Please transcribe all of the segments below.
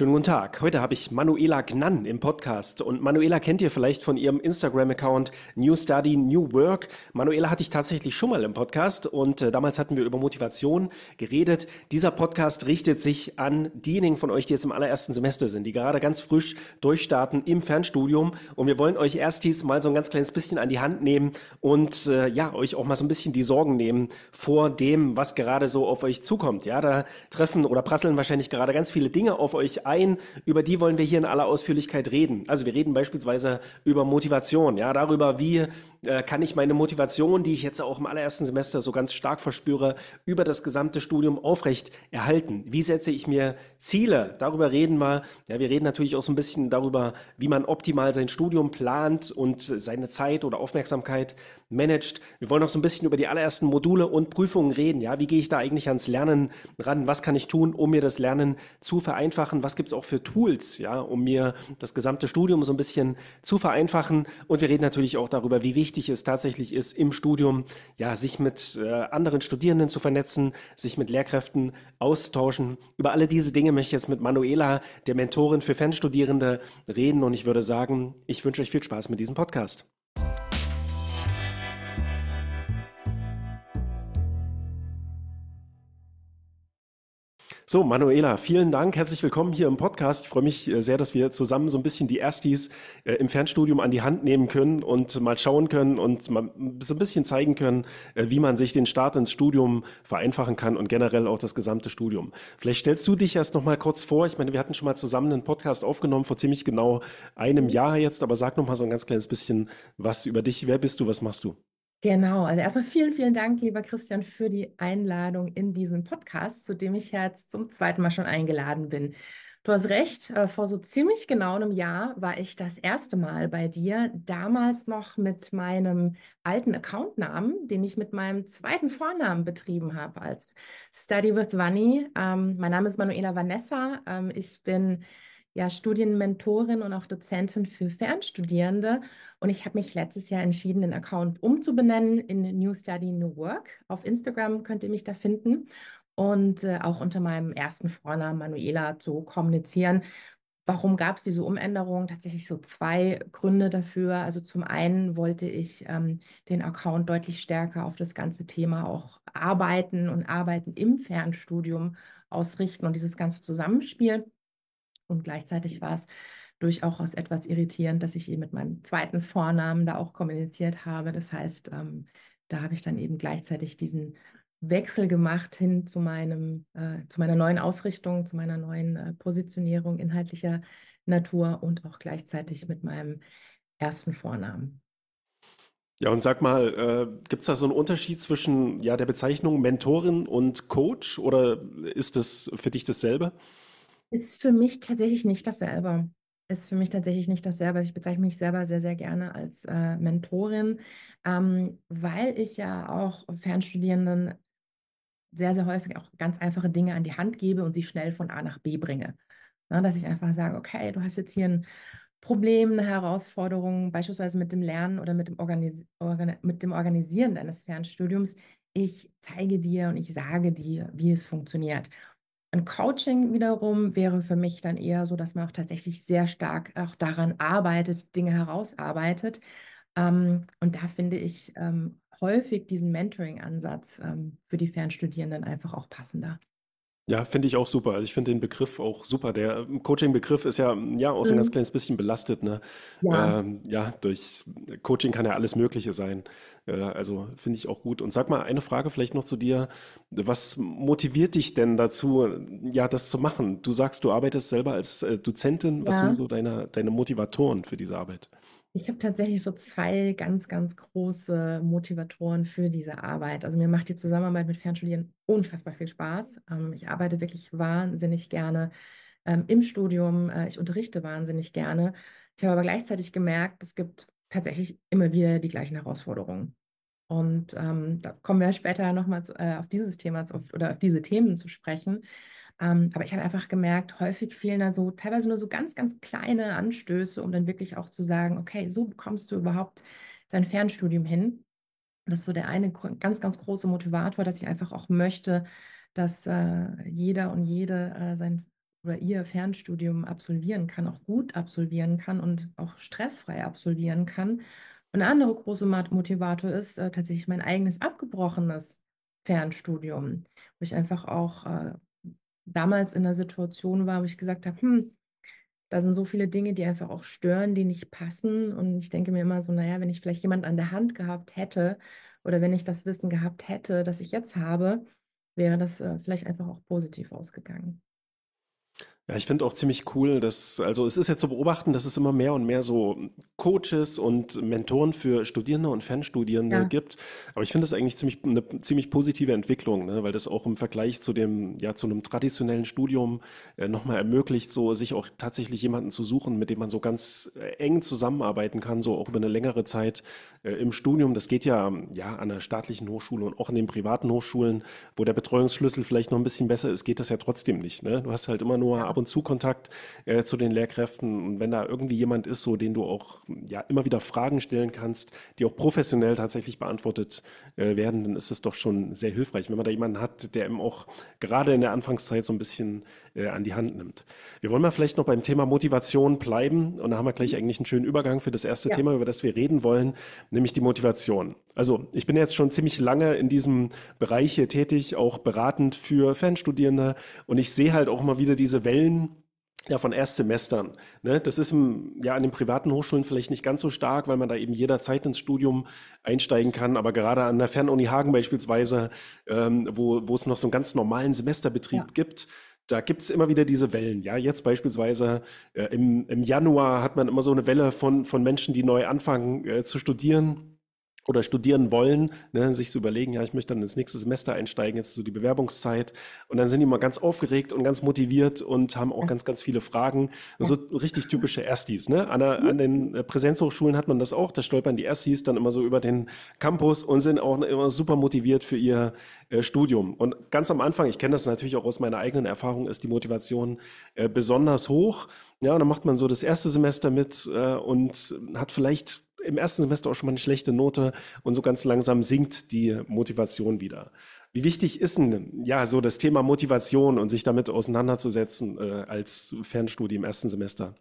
Schönen guten Tag. Heute habe ich Manuela Gnann im Podcast. Und Manuela kennt ihr vielleicht von ihrem Instagram-Account New Study, New Work. Manuela hatte ich tatsächlich schon mal im Podcast und äh, damals hatten wir über Motivation geredet. Dieser Podcast richtet sich an diejenigen von euch, die jetzt im allerersten Semester sind, die gerade ganz frisch durchstarten im Fernstudium. Und wir wollen euch erst mal so ein ganz kleines bisschen an die Hand nehmen und äh, ja, euch auch mal so ein bisschen die Sorgen nehmen vor dem, was gerade so auf euch zukommt. Ja, da treffen oder prasseln wahrscheinlich gerade ganz viele Dinge auf euch ein, über die wollen wir hier in aller Ausführlichkeit reden. Also wir reden beispielsweise über Motivation, ja, darüber, wie äh, kann ich meine Motivation, die ich jetzt auch im allerersten Semester so ganz stark verspüre, über das gesamte Studium aufrecht erhalten. Wie setze ich mir Ziele? Darüber reden wir. Ja, wir reden natürlich auch so ein bisschen darüber, wie man optimal sein Studium plant und seine Zeit oder Aufmerksamkeit managt. Wir wollen auch so ein bisschen über die allerersten Module und Prüfungen reden. Ja, wie gehe ich da eigentlich ans Lernen ran? Was kann ich tun, um mir das Lernen zu vereinfachen? Was gibt es auch für Tools, ja, um mir das gesamte Studium so ein bisschen zu vereinfachen? Und wir reden natürlich auch darüber, wie wichtig es tatsächlich ist, im Studium, ja, sich mit äh, anderen Studierenden zu vernetzen, sich mit Lehrkräften austauschen. Über alle diese Dinge möchte ich jetzt mit Manuela, der Mentorin für Fernstudierende, reden. Und ich würde sagen, ich wünsche euch viel Spaß mit diesem Podcast. So, Manuela, vielen Dank. Herzlich willkommen hier im Podcast. Ich freue mich äh, sehr, dass wir zusammen so ein bisschen die Erstis äh, im Fernstudium an die Hand nehmen können und mal schauen können und mal so ein bisschen zeigen können, äh, wie man sich den Start ins Studium vereinfachen kann und generell auch das gesamte Studium. Vielleicht stellst du dich erst noch mal kurz vor. Ich meine, wir hatten schon mal zusammen einen Podcast aufgenommen vor ziemlich genau einem Jahr jetzt, aber sag noch mal so ein ganz kleines bisschen was über dich. Wer bist du? Was machst du? Genau, also erstmal vielen, vielen Dank, lieber Christian, für die Einladung in diesen Podcast, zu dem ich jetzt zum zweiten Mal schon eingeladen bin. Du hast recht, äh, vor so ziemlich genau einem Jahr war ich das erste Mal bei dir, damals noch mit meinem alten Accountnamen, den ich mit meinem zweiten Vornamen betrieben habe als Study with Vanni. Ähm, mein Name ist Manuela Vanessa. Ähm, ich bin ja Studienmentorin und auch Dozentin für Fernstudierende. Und ich habe mich letztes Jahr entschieden, den Account umzubenennen in New Study New Work. Auf Instagram könnt ihr mich da finden und äh, auch unter meinem ersten Vornamen Manuela zu kommunizieren. Warum gab es diese Umänderung? Tatsächlich so zwei Gründe dafür. Also zum einen wollte ich ähm, den Account deutlich stärker auf das ganze Thema auch arbeiten und arbeiten im Fernstudium ausrichten und dieses ganze Zusammenspiel. Und gleichzeitig war es durchaus etwas irritierend, dass ich eben mit meinem zweiten Vornamen da auch kommuniziert habe. Das heißt, ähm, da habe ich dann eben gleichzeitig diesen Wechsel gemacht hin zu meinem, äh, zu meiner neuen Ausrichtung, zu meiner neuen äh, Positionierung inhaltlicher Natur und auch gleichzeitig mit meinem ersten Vornamen. Ja, und sag mal, äh, gibt es da so einen Unterschied zwischen ja, der Bezeichnung Mentorin und Coach oder ist das für dich dasselbe? Ist für mich tatsächlich nicht dasselbe. Ist für mich tatsächlich nicht dasselbe. Ich bezeichne mich selber sehr, sehr gerne als äh, Mentorin, ähm, weil ich ja auch Fernstudierenden sehr, sehr häufig auch ganz einfache Dinge an die Hand gebe und sie schnell von A nach B bringe. Na, dass ich einfach sage, okay, du hast jetzt hier ein Problem, eine Herausforderung, beispielsweise mit dem Lernen oder mit dem, Organis Organ mit dem Organisieren deines Fernstudiums. Ich zeige dir und ich sage dir, wie es funktioniert. Ein Coaching wiederum wäre für mich dann eher so, dass man auch tatsächlich sehr stark auch daran arbeitet, Dinge herausarbeitet. Ähm, und da finde ich ähm, häufig diesen Mentoring-Ansatz ähm, für die Fernstudierenden einfach auch passender. Ja, finde ich auch super. Also ich finde den Begriff auch super. Der ähm, Coaching-Begriff ist ja, ja auch so ein ganz mhm. kleines bisschen belastet. Ne? Ja. Ähm, ja, durch Coaching kann ja alles Mögliche sein. Äh, also finde ich auch gut. Und sag mal eine Frage vielleicht noch zu dir. Was motiviert dich denn dazu, ja, das zu machen? Du sagst, du arbeitest selber als äh, Dozentin. Was ja. sind so deine, deine Motivatoren für diese Arbeit? Ich habe tatsächlich so zwei ganz, ganz große Motivatoren für diese Arbeit. Also mir macht die Zusammenarbeit mit Fernstudieren unfassbar viel Spaß. Ähm, ich arbeite wirklich wahnsinnig gerne ähm, im Studium. Äh, ich unterrichte wahnsinnig gerne. Ich habe aber gleichzeitig gemerkt, es gibt tatsächlich immer wieder die gleichen Herausforderungen. Und ähm, da kommen wir später nochmal äh, auf dieses Thema zu, oder auf diese Themen zu sprechen. Ähm, aber ich habe einfach gemerkt, häufig fehlen da so teilweise nur so ganz, ganz kleine Anstöße, um dann wirklich auch zu sagen, okay, so bekommst du überhaupt dein Fernstudium hin. Das ist so der eine ganz, ganz große Motivator, dass ich einfach auch möchte, dass äh, jeder und jede äh, sein oder ihr Fernstudium absolvieren kann, auch gut absolvieren kann und auch stressfrei absolvieren kann. Und ein anderer großer Motivator ist äh, tatsächlich mein eigenes abgebrochenes Fernstudium, wo ich einfach auch äh, damals in der Situation war, wo ich gesagt habe, hm, da sind so viele Dinge, die einfach auch stören, die nicht passen. Und ich denke mir immer so, naja, wenn ich vielleicht jemand an der Hand gehabt hätte oder wenn ich das Wissen gehabt hätte, das ich jetzt habe, wäre das äh, vielleicht einfach auch positiv ausgegangen. Ja, ich finde auch ziemlich cool, dass, also es ist jetzt zu beobachten, dass es immer mehr und mehr so Coaches und Mentoren für Studierende und Fernstudierende Ja, gibt. Aber ich finde das eigentlich ziemlich, eine ziemlich positive Entwicklung, ne? Weil das auch im Vergleich zu dem, ja, zu einem traditionellen Studium äh, nochmal ermöglicht, so sich auch tatsächlich jemanden zu suchen, mit dem man so ganz äh, eng zusammenarbeiten kann, so auch über eine längere Zeit äh, im Studium. Das geht ja, ja an der staatlichen Hochschule und auch in den privaten Hochschulen, wo der Betreuungsschlüssel vielleicht noch ein bisschen besser ist, geht das ja trotzdem nicht, ne? Du hast halt immer nur ab ja, und zu Kontakt äh, zu den Lehrkräften. Und wenn da irgendwie jemand ist, so den du auch ja immer wieder Fragen stellen kannst, die auch professionell tatsächlich beantwortet äh, werden, dann ist es doch schon sehr hilfreich, wenn man da jemanden hat, der eben auch gerade in der Anfangszeit so ein bisschen äh, an die Hand nimmt. Wir wollen mal vielleicht noch beim Thema Motivation bleiben und da haben wir gleich eigentlich einen schönen Übergang für das erste ja, Thema, über das wir reden wollen, nämlich die Motivation. Also ich bin jetzt schon ziemlich lange in diesem Bereich hier tätig, auch beratend für Fernstudierende und ich sehe halt auch immer wieder diese Wellen ja, von Erstsemestern. Ne? Das ist im, ja an den privaten Hochschulen vielleicht nicht ganz so stark, weil man da eben jederzeit ins Studium einsteigen kann. Aber gerade an der Fernuni Hagen beispielsweise, ähm, wo, wo es noch so einen ganz normalen ja, Semesterbetrieb gibt, da gibt es immer wieder diese Wellen. Ja, jetzt beispielsweise äh, im, im Januar hat man immer so eine Welle von, von Menschen, die neu anfangen äh, zu studieren oder studieren wollen, ne, sich zu überlegen, ja, ich möchte dann ins nächste Semester einsteigen, jetzt so die Bewerbungszeit. Und dann sind die mal ganz aufgeregt und ganz motiviert und haben auch ganz, ganz viele Fragen. So richtig typische Erstis. Ne? An, der, an den äh, Präsenzhochschulen hat man das auch. Da stolpern die Erstis dann immer so über den Campus und sind auch immer super motiviert für ihr äh, Studium. Und ganz am Anfang, ich kenne das natürlich auch aus meiner eigenen Erfahrung, ist die Motivation äh, besonders hoch. Ja, und dann macht man so das erste Semester mit äh, und hat vielleicht im ersten Semester auch schon mal eine schlechte Note und so ganz langsam sinkt die Motivation wieder. Wie wichtig ist denn ja so das Thema Motivation und sich damit auseinanderzusetzen äh, als Fernstudie im ersten Semester?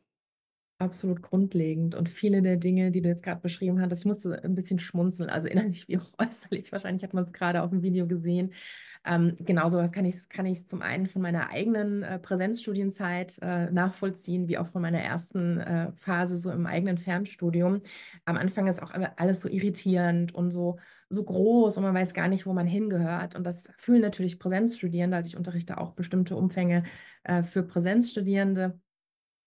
Absolut grundlegend. Und viele der Dinge, die du jetzt gerade beschrieben hast, ich musste ein bisschen schmunzeln, also innerlich wie auch äußerlich. Wahrscheinlich hat man es gerade auf dem Video gesehen. Ähm, genau sowas kann ich, kann ich zum einen von meiner eigenen äh, Präsenzstudienzeit äh, nachvollziehen, wie auch von meiner ersten äh, Phase so im eigenen Fernstudium. Am Anfang ist auch alles so irritierend und so, so groß und man weiß gar nicht, wo man hingehört. Und das fühlen natürlich Präsenzstudierende. Also ich unterrichte auch bestimmte Umfänge äh, für Präsenzstudierende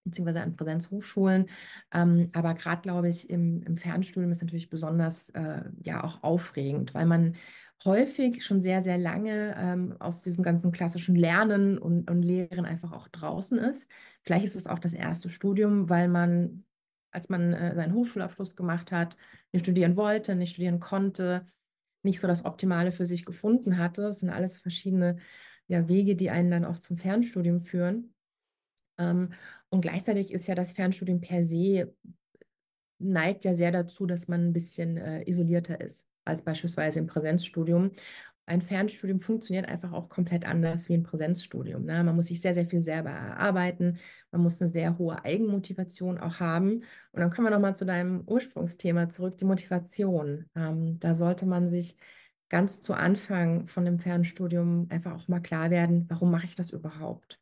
beziehungsweise an Präsenzhochschulen. Ähm, aber gerade, glaube ich, im, im Fernstudium ist natürlich besonders äh, ja auch aufregend, weil man häufig schon sehr, sehr lange ähm, aus diesem ganzen klassischen Lernen und, und Lehren einfach auch draußen ist. Vielleicht ist es auch das erste Studium, weil man, als man äh, seinen Hochschulabschluss gemacht hat, nicht studieren wollte, nicht studieren konnte, nicht so das Optimale für sich gefunden hatte. Das sind alles verschiedene ja, Wege, die einen dann auch zum Fernstudium führen. Ähm, und gleichzeitig ist ja das Fernstudium per se neigt ja sehr dazu, dass man ein bisschen äh, isolierter ist als beispielsweise im Präsenzstudium. Ein Fernstudium funktioniert einfach auch komplett anders wie ein Präsenzstudium. Ne? Man muss sich sehr, sehr viel selber erarbeiten. Man muss eine sehr hohe Eigenmotivation auch haben. Und dann kommen wir nochmal zu deinem Ursprungsthema zurück, die Motivation. Ähm, da sollte man sich ganz zu Anfang von dem Fernstudium einfach auch mal klar werden, warum mache ich das überhaupt?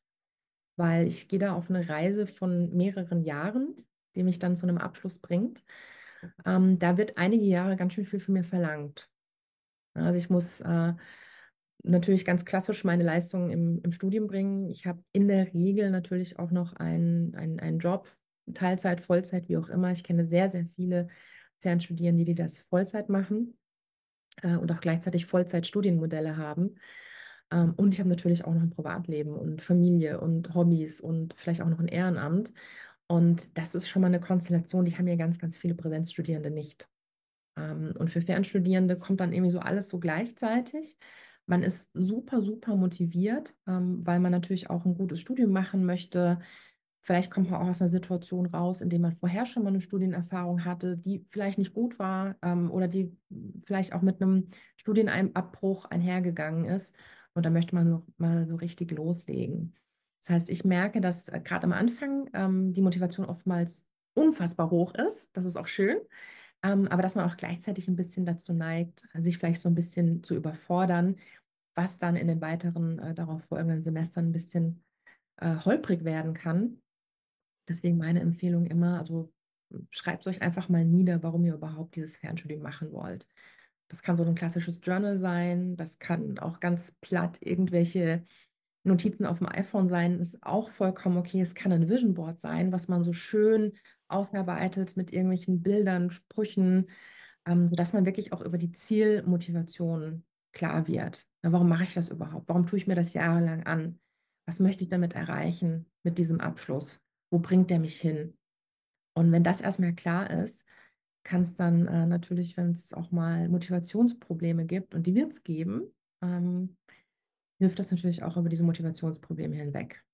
Weil ich gehe da auf eine Reise von mehreren Jahren, die mich dann zu einem Abschluss bringt. Ähm, da wird einige Jahre ganz schön viel von mir verlangt. Also ich muss äh, natürlich ganz klassisch meine Leistungen im, im Studium bringen. Ich habe in der Regel natürlich auch noch einen, einen, einen Job, Teilzeit, Vollzeit, wie auch immer. Ich kenne sehr, sehr viele Fernstudierende, die das Vollzeit machen äh, und auch gleichzeitig Vollzeitstudienmodelle haben. Ähm, und ich habe natürlich auch noch ein Privatleben und Familie und Hobbys und vielleicht auch noch ein Ehrenamt. Und das ist schon mal eine Konstellation, die haben ja ganz, ganz viele Präsenzstudierende nicht. Ähm, und für Fernstudierende kommt dann irgendwie so alles so gleichzeitig. Man ist super, super motiviert, ähm, weil man natürlich auch ein gutes Studium machen möchte. Vielleicht kommt man auch aus einer Situation raus, in der man vorher schon mal eine Studienerfahrung hatte, die vielleicht nicht gut war, ähm, oder die vielleicht auch mit einem Studienabbruch einhergegangen ist. Und da möchte man noch mal so richtig loslegen. Das heißt, ich merke, dass äh, gerade am Anfang ähm, die Motivation oftmals unfassbar hoch ist. Das ist auch schön. Ähm, aber dass man auch gleichzeitig ein bisschen dazu neigt, sich vielleicht so ein bisschen zu überfordern, was dann in den weiteren äh, darauf folgenden Semestern ein bisschen äh, holprig werden kann. Deswegen meine Empfehlung immer, also schreibt euch einfach mal nieder, warum ihr überhaupt dieses Fernstudium machen wollt. Das kann so ein klassisches Journal sein, das kann auch ganz platt irgendwelche Notizen auf dem iPhone sein, ist auch vollkommen okay. Es kann ein Vision Board sein, was man so schön ausarbeitet mit irgendwelchen Bildern, Sprüchen, ähm, sodass man wirklich auch über die Zielmotivation klar wird. Na, warum mache ich das überhaupt? Warum tue ich mir das jahrelang an? Was möchte ich damit erreichen mit diesem Abschluss? Wo bringt der mich hin? Und wenn das erstmal klar ist, kann es dann äh, natürlich, wenn es auch mal Motivationsprobleme gibt, und die wird es geben, ähm, hilft das natürlich auch über diese Motivationsprobleme hinweg.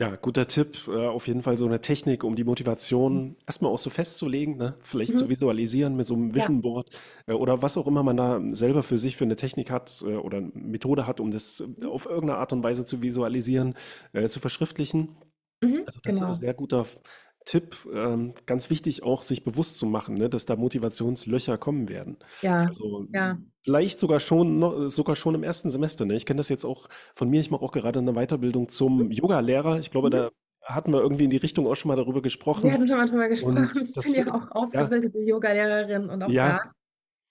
Ja, guter Tipp. Äh, auf jeden Fall so eine Technik, um die Motivation erstmal auch so festzulegen, ne? Vielleicht Mhm. zu visualisieren mit so einem Ja. Vision Board äh, oder was auch immer man da selber für sich für eine Technik hat äh, oder Methode hat, um das äh, auf irgendeine Art und Weise zu visualisieren, äh, zu verschriftlichen. Mhm. Also das ist ein Genau. sehr guter Tipp. Ähm, ganz wichtig auch, sich bewusst zu machen, ne, dass da Motivationslöcher kommen werden. Ja, Also ja. vielleicht sogar schon, noch, sogar schon im ersten Semester. Ne? Ich kenne das jetzt auch von mir. Ich mache auch gerade eine Weiterbildung zum Yoga-Lehrer. Ich glaube, Mhm. da hatten wir irgendwie in die Richtung auch schon mal darüber Wir gesprochen. hatten schon mal drüber gesprochen. Und Ich bin ja auch ja, ausgebildete Yoga-Lehrerin und auch ja, da,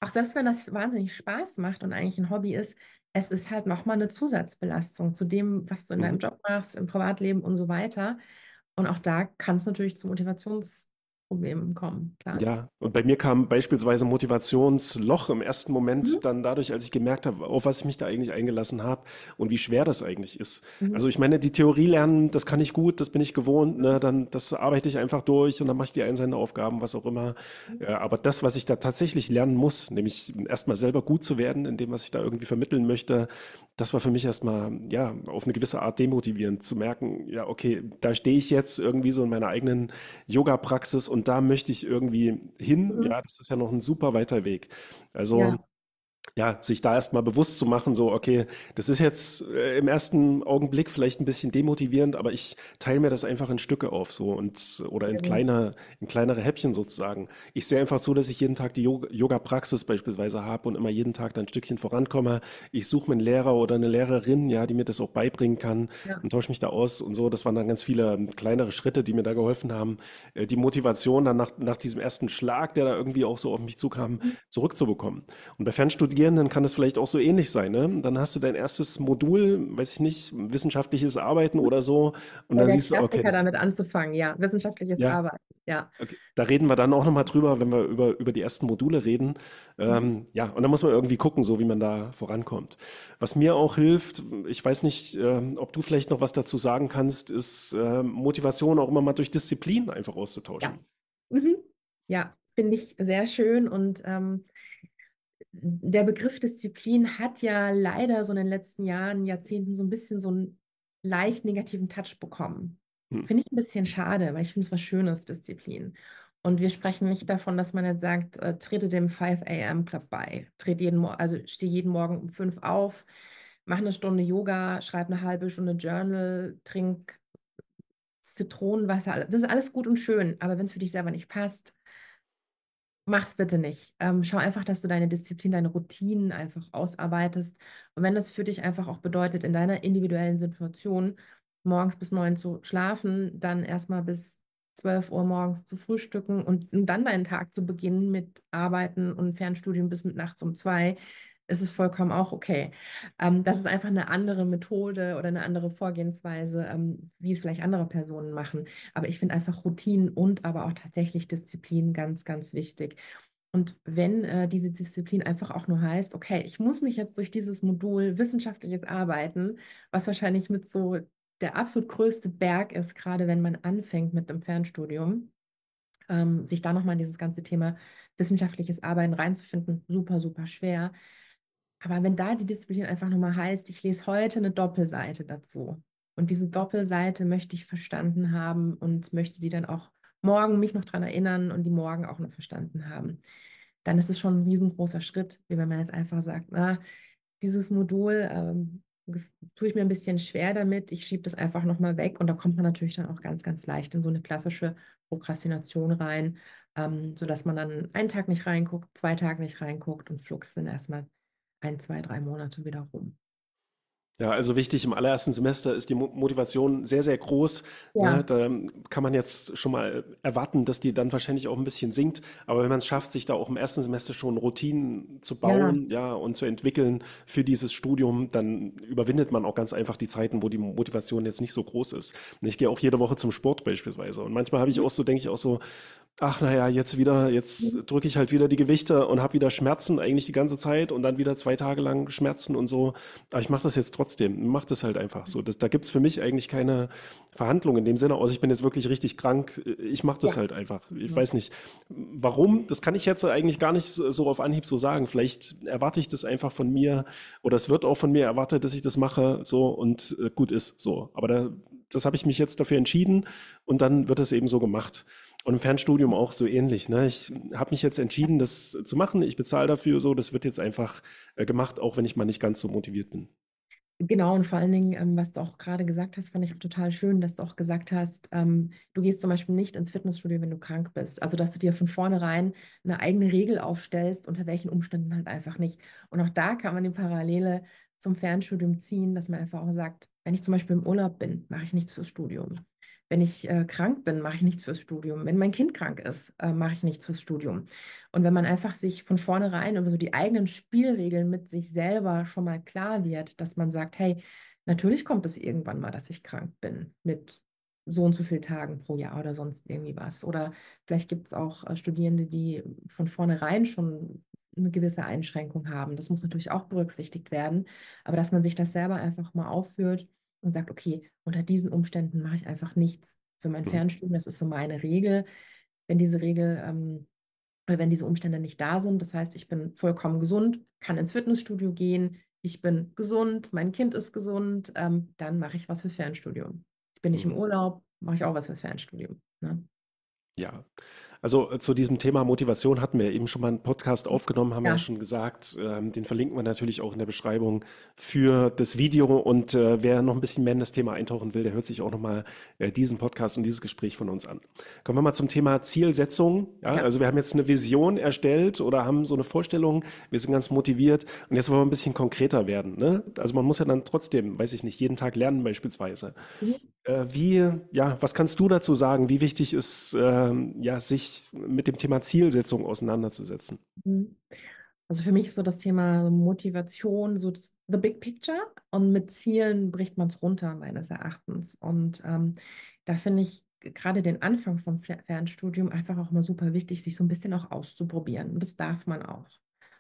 auch selbst wenn das wahnsinnig Spaß macht und eigentlich ein Hobby ist, es ist halt nochmal eine Zusatzbelastung zu dem, was du in mhm. deinem Job machst, im Privatleben und so weiter. Und auch da kann es natürlich zu Motivationsproblemen kommen, klar. Ja, und bei mir kam beispielsweise Motivationsloch im ersten Mhm. Moment dann dadurch, als ich gemerkt habe, auf was ich mich da eigentlich eingelassen habe und wie schwer das eigentlich ist. Mhm. Also ich meine, die Theorie lernen, das kann ich gut, das bin ich gewohnt, ne, dann das arbeite ich einfach durch und dann mache ich die einzelnen Aufgaben, was auch immer. Ja, aber das, was ich da tatsächlich lernen muss, nämlich erstmal selber gut zu werden in dem, was ich da irgendwie vermitteln möchte, das war für mich erstmal, ja, auf eine gewisse Art demotivierend zu merken, ja, okay, da stehe ich jetzt irgendwie so in meiner eigenen Yoga-Praxis und da möchte ich irgendwie hin. Mhm. Ja, das ist ja noch ein super weiter Weg. Also Ja, ja, sich da erstmal bewusst zu machen, so, okay, das ist jetzt äh, im ersten Augenblick vielleicht ein bisschen demotivierend, aber ich teile mir das einfach in Stücke auf, so und oder in sehr gut. kleine, in kleinere Häppchen sozusagen. Ich sehe einfach so, dass ich jeden Tag die Yoga- Yoga-Praxis beispielsweise habe und immer jeden Tag dann ein Stückchen vorankomme. Ich suche mir einen Lehrer oder eine Lehrerin, ja, die mir das auch beibringen kann Ja. und tausche mich da aus und so. Das waren dann ganz viele ähm, kleinere Schritte, die mir da geholfen haben, äh, die Motivation dann nach, nach diesem ersten Schlag, der da irgendwie auch so auf mich zukam, Mhm. zurückzubekommen. Und bei Fernstudierenden kann das vielleicht auch so ähnlich sein, ne? Dann hast du dein erstes Modul, weiß ich nicht, wissenschaftliches Arbeiten oder so, und Ja, dann siehst du, okay, das, damit anzufangen, ja, wissenschaftliches ja, Arbeiten, ja. okay. Da reden wir dann auch nochmal drüber, wenn wir über, über die ersten Module reden. Mhm. Ähm, ja, und dann muss man irgendwie gucken, so wie man da vorankommt. Was mir auch hilft, ich weiß nicht, ähm, ob du vielleicht noch was dazu sagen kannst, ist ähm, Motivation auch immer mal durch Disziplin einfach Ja, auszutauschen. mhm. Ja, finde ich sehr schön und ähm, der Begriff Disziplin hat ja leider so in den letzten Jahren, Jahrzehnten so ein bisschen so einen leicht negativen Touch bekommen. Hm. Finde ich ein bisschen schade, weil ich finde es was Schönes, Disziplin. Und wir sprechen nicht davon, dass man jetzt sagt, äh, trete dem 5 a.m. Club bei. Tret jeden Mo also steh jeden Morgen um 5 auf, mach eine Stunde Yoga, schreib eine halbe Stunde Journal, trink Zitronenwasser. Das ist alles gut und schön, aber wenn es für dich selber nicht passt, Mach's bitte nicht. Ähm, schau einfach, dass du deine Disziplin, deine Routinen einfach ausarbeitest. Und wenn das für dich einfach auch bedeutet, in deiner individuellen Situation morgens bis neun zu schlafen, dann erstmal bis 12 Uhr morgens zu frühstücken und dann deinen Tag zu beginnen mit Arbeiten und Fernstudium bis mit nachts um zwei, ist es vollkommen auch okay. Ähm, das ist einfach eine andere Methode oder eine andere Vorgehensweise, ähm, wie es vielleicht andere Personen machen. Aber ich finde einfach Routinen und aber auch tatsächlich Disziplin ganz, ganz wichtig. Und wenn äh, diese Disziplin einfach auch nur heißt, okay, ich muss mich jetzt durch dieses Modul wissenschaftliches Arbeiten, was wahrscheinlich mit so der absolut größte Berg ist, gerade wenn man anfängt mit dem Fernstudium, ähm, sich da nochmal in dieses ganze Thema wissenschaftliches Arbeiten reinzufinden, super, super schwer. Aber wenn da die Disziplin einfach nochmal heißt, ich lese heute eine Doppelseite dazu und diese Doppelseite möchte ich verstanden haben und möchte die dann auch morgen mich noch daran erinnern und die morgen auch noch verstanden haben, dann ist es schon ein riesengroßer Schritt, wie wenn man jetzt einfach sagt, na, dieses Modul, ähm, tue ich mir ein bisschen schwer damit. Ich schiebe das einfach nochmal weg und da kommt man natürlich dann auch ganz, ganz leicht in so eine klassische Prokrastination rein, ähm, sodass man dann einen Tag nicht reinguckt, zwei Tage nicht reinguckt und flugs sind erstmal ein, zwei, drei Monate wieder rum. Ja, also wichtig, im allerersten Semester ist die Motivation sehr, sehr groß. Ja. Ne? Da kann man jetzt schon mal erwarten, dass die dann wahrscheinlich auch ein bisschen sinkt. Aber wenn man es schafft, sich da auch im ersten Semester schon Routinen zu bauen, ja. ja, und zu entwickeln für dieses Studium, dann überwindet man auch ganz einfach die Zeiten, wo die Motivation jetzt nicht so groß ist. Ich gehe auch jede Woche zum Sport beispielsweise. Und manchmal habe ich auch so, denke ich auch so, ach naja, jetzt wieder, jetzt drücke ich halt wieder die Gewichte und habe wieder Schmerzen eigentlich die ganze Zeit und dann wieder zwei Tage lang Schmerzen und so. Aber ich mache das jetzt trotzdem, mache das halt einfach so. Das, da gibt's für mich eigentlich keine Verhandlung in dem Sinne, außer ich bin jetzt wirklich richtig krank. Ich mache das ja. halt einfach. Ich ja. weiß nicht, warum, das kann ich jetzt eigentlich gar nicht so auf Anhieb so sagen. Vielleicht erwarte ich das einfach von mir oder es wird auch von mir erwartet, dass ich das mache so und äh, gut ist so. Aber da, das habe ich mich jetzt dafür entschieden und dann wird es eben so gemacht. Und im Fernstudium auch so ähnlich. Ne? Ich habe mich jetzt entschieden, das zu machen. Ich bezahle dafür so. Das wird jetzt einfach äh, gemacht, auch wenn ich mal nicht ganz so motiviert bin. Genau, und vor allen Dingen, ähm, was du auch gerade gesagt hast, fand ich auch total schön, dass du auch gesagt hast, ähm, du gehst zum Beispiel nicht ins Fitnessstudio, wenn du krank bist. Also, dass du dir von vornherein eine eigene Regel aufstellst, unter welchen Umständen halt einfach nicht. Und auch da kann man die Parallele zum Fernstudium ziehen, dass man einfach auch sagt, wenn ich zum Beispiel im Urlaub bin, mache ich nichts fürs Studium. Wenn ich äh, krank bin, mache ich nichts fürs Studium. Wenn mein Kind krank ist, äh, mache ich nichts fürs Studium. Und wenn man einfach sich von vornherein über so die eigenen Spielregeln mit sich selber schon mal klar wird, dass man sagt, hey, natürlich kommt es irgendwann mal, dass ich krank bin mit so und so vielen Tagen pro Jahr oder sonst irgendwie was. Oder vielleicht gibt es auch äh, Studierende, die von vornherein schon eine gewisse Einschränkung haben. Das muss natürlich auch berücksichtigt werden. Aber dass man sich das selber einfach mal aufführt und sagt, okay, unter diesen Umständen mache ich einfach nichts für mein mhm. Fernstudium. Das ist so meine Regel. Wenn diese Regel, ähm, wenn diese Umstände nicht da sind, das heißt, ich bin vollkommen gesund, kann ins Fitnessstudio gehen, ich bin gesund, mein Kind ist gesund, ähm, dann mache ich was fürs Fernstudium. Ich bin nicht im mhm. Urlaub, mache ich auch was fürs Fernstudium. Ne? Ja, also äh, zu diesem Thema Motivation hatten wir eben schon mal einen Podcast aufgenommen, haben ja. wir ja schon gesagt. Ähm, den verlinken wir natürlich auch in der Beschreibung für das Video. Und äh, wer noch ein bisschen mehr in das Thema eintauchen will, der hört sich auch nochmal äh, diesen Podcast und dieses Gespräch von uns an. Kommen wir mal zum Thema Zielsetzung. Ja, ja, also wir haben jetzt eine Vision erstellt oder haben so eine Vorstellung. Wir sind ganz motiviert und jetzt wollen wir ein bisschen konkreter werden. Ne? Also man muss ja dann trotzdem, weiß ich nicht, jeden Tag lernen beispielsweise. Mhm. Äh, wie, ja, was kannst du dazu sagen? Wie wichtig ist, ähm, ja, sich mit dem Thema Zielsetzung auseinanderzusetzen? Mhm. Also für mich ist so das Thema Motivation, so das, the big picture. Und mit Zielen bricht man es runter, meines Erachtens. Und ähm, da finde ich gerade den Anfang vom Fernstudium einfach auch mal super wichtig, sich so ein bisschen auch auszuprobieren. Und das darf man auch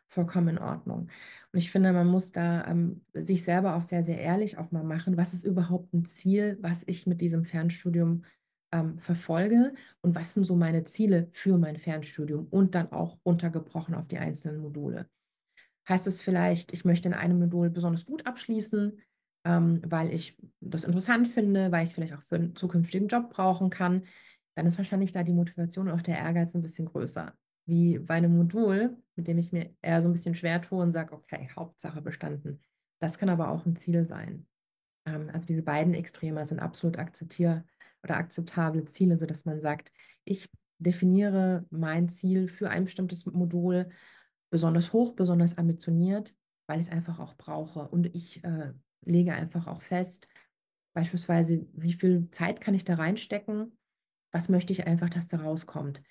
vollkommen in Ordnung. Und ich finde, man muss da ähm, sich selber auch sehr, sehr ehrlich auch mal machen, was ist überhaupt ein Ziel, was ich mit diesem Fernstudium ähm, verfolge und was sind so meine Ziele für mein Fernstudium und dann auch runtergebrochen auf die einzelnen Module. Heißt es vielleicht, ich möchte in einem Modul besonders gut abschließen, ähm, weil ich das interessant finde, weil ich es vielleicht auch für einen zukünftigen Job brauchen kann, dann ist wahrscheinlich da die Motivation und auch der Ehrgeiz ein bisschen größer wie bei einem Modul, mit dem ich mir eher so ein bisschen schwer tue und sage, okay, Hauptsache bestanden. Das kann aber auch ein Ziel sein. Ähm, also diese beiden Extreme sind absolut akzeptier oder akzeptable Ziele, sodass man sagt, ich definiere mein Ziel für ein bestimmtes Modul besonders hoch, besonders ambitioniert, weil ich es einfach auch brauche. Und ich äh, lege einfach auch fest, beispielsweise, wie viel Zeit kann ich da reinstecken, was möchte ich einfach, dass da rauskommt.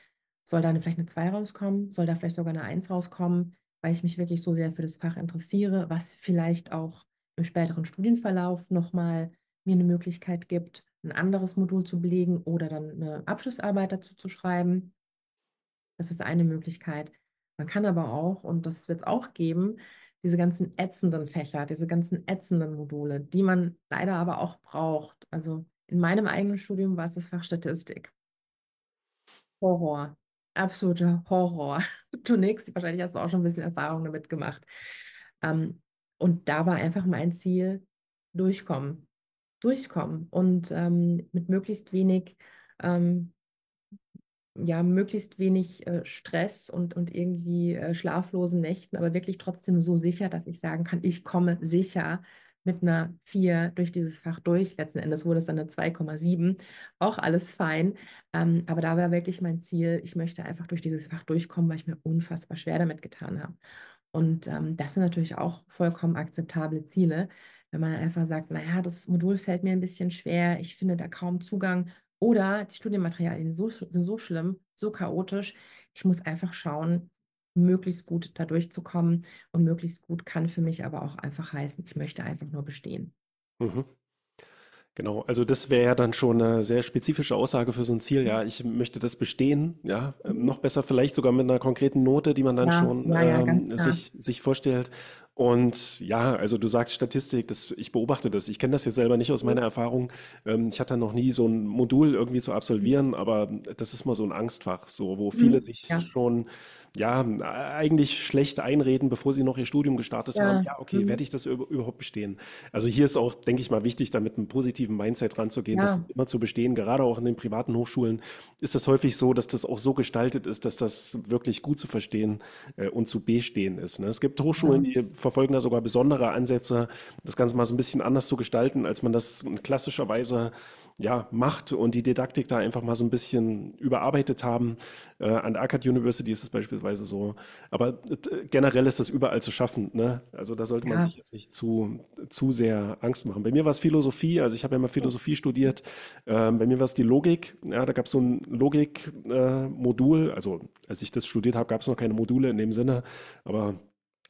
Soll da vielleicht eine 2 rauskommen? Soll da vielleicht sogar eine 1 rauskommen, weil ich mich wirklich so sehr für das Fach interessiere, was vielleicht auch im späteren Studienverlauf nochmal mir eine Möglichkeit gibt, ein anderes Modul zu belegen oder dann eine Abschlussarbeit dazu zu schreiben. Das ist eine Möglichkeit. Man kann aber auch, und das wird es auch geben, diese ganzen ätzenden Fächer, diese ganzen ätzenden Module, die man leider aber auch braucht. Also in meinem eigenen Studium war es das Fach Statistik. Horror absoluter Horror. Nix, wahrscheinlich hast du auch schon ein bisschen Erfahrung damit gemacht. Ähm, und da war einfach mein Ziel, durchkommen. Durchkommen und ähm, mit möglichst wenig, ähm, ja, möglichst wenig äh, Stress und, und irgendwie äh, schlaflosen Nächten, aber wirklich trotzdem so sicher, dass ich sagen kann, ich komme sicher mit einer 4 durch dieses Fach durch. Letzten Endes wurde es dann eine 2,7. Auch alles fein. Ähm, aber da war wirklich mein Ziel, ich möchte einfach durch dieses Fach durchkommen, weil ich mir unfassbar schwer damit getan habe. Und ähm, das sind natürlich auch vollkommen akzeptable Ziele. Wenn man einfach sagt, naja, das Modul fällt mir ein bisschen schwer, ich finde da kaum Zugang oder die Studienmaterialien so, sind so schlimm, so chaotisch. Ich muss einfach schauen, möglichst gut da durchzukommen. Und möglichst gut kann für mich aber auch einfach heißen, ich möchte einfach nur bestehen. Mhm. Genau, also das wäre ja dann schon eine sehr spezifische Aussage für so ein Ziel. Ja, ich möchte das bestehen. Ja, ähm, noch besser vielleicht sogar mit einer konkreten Note, die man dann Ja, schon ja, ähm, sich, sich vorstellt. Und ja, also du sagst Statistik, das, ich beobachte das. Ich kenne das jetzt selber nicht aus meiner Erfahrung. Ähm, ich hatte noch nie so ein Modul irgendwie zu absolvieren, aber das ist mal so ein Angstfach, so wo viele Mhm. sich Ja, schon ja eigentlich schlecht einreden, bevor sie noch ihr Studium gestartet haben. ja, Ja, okay, werde mhm. ich das über- überhaupt bestehen? Also hier ist auch, denke ich mal, wichtig, da mit einem positiven Mindset ranzugehen, das Ja, immer zu bestehen. Gerade auch in den privaten Hochschulen ist das häufig so, dass das auch so gestaltet ist, dass das wirklich gut zu verstehen äh, und zu bestehen ist. Ne? Es gibt Hochschulen, ja, die verfolgen da sogar besondere Ansätze, das Ganze mal so ein bisschen anders zu gestalten, als man das klassischerweise ja, macht und die Didaktik da einfach mal so ein bisschen überarbeitet haben. Äh, an der Akkad University ist es beispielsweise so. Aber äh, generell ist das überall zu schaffen. Ne? Also da sollte man ja. sich jetzt nicht zu, zu sehr Angst machen. Bei mir war es Philosophie, also ich habe ja mal Philosophie studiert. Ähm, bei mir war es die Logik. Ja, da gab es so ein Logik-Modul. also als ich das studiert habe, gab es noch keine Module in dem Sinne, aber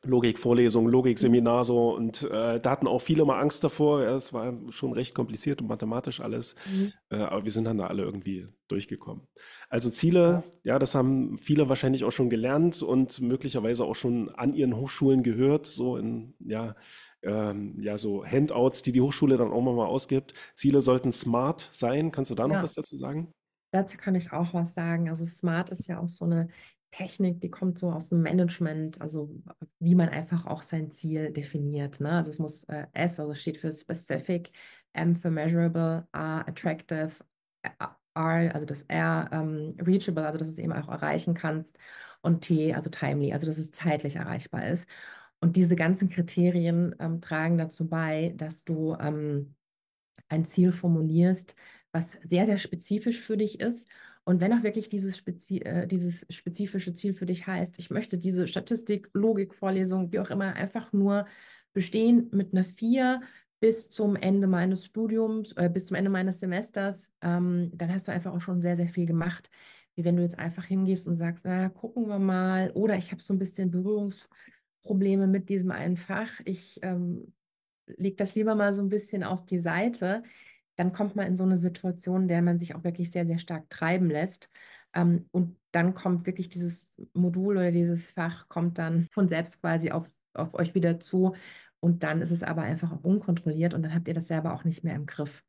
Logikvorlesung, Logikseminar so und äh, da hatten auch viele mal Angst davor. Ja, es war schon recht kompliziert und mathematisch alles, Mhm. äh, aber wir sind dann da alle irgendwie durchgekommen. Also Ja. Ziele, ja, das haben viele wahrscheinlich auch schon gelernt und möglicherweise auch schon an ihren Hochschulen gehört, so in, ja, ähm, ja, so Handouts, die die Hochschule dann auch mal ausgibt. Ziele sollten smart sein. Kannst du da noch Ja. was dazu sagen? Dazu kann ich auch was sagen. Also Smart ist ja auch so eine Technik, die kommt so aus dem Management, also wie man einfach auch sein Ziel definiert. Ne? Also es muss äh, S, also steht für Specific, M für Measurable, A, Attractive, R, also das R, ähm, Reachable, also dass es eben auch erreichen kannst und T, also Timely, also dass es zeitlich erreichbar ist. Und diese ganzen Kriterien ähm, tragen dazu bei, dass du ähm, ein Ziel formulierst, was sehr, sehr spezifisch für dich ist. Und wenn auch wirklich dieses, spezi äh, dieses spezifische Ziel für dich heißt, ich möchte diese Statistik, Logik, Vorlesung, wie auch immer, einfach nur bestehen mit einer 4 bis zum Ende meines Studiums, äh, bis zum Ende meines Semesters, ähm, dann hast du einfach auch schon sehr, sehr viel gemacht. Wie wenn du jetzt einfach hingehst und sagst, na, gucken wir mal, oder ich habe so ein bisschen Berührungsprobleme mit diesem einen Fach. Ich ähm, leg das lieber mal so ein bisschen auf die Seite, dann kommt man in so eine Situation, in der man sich auch wirklich sehr, sehr stark treiben lässt. Ähm, und dann kommt wirklich dieses Modul oder dieses Fach kommt dann von selbst quasi auf, auf euch wieder zu. Und dann ist es aber einfach auch unkontrolliert und dann habt ihr das selber auch nicht mehr im Griff.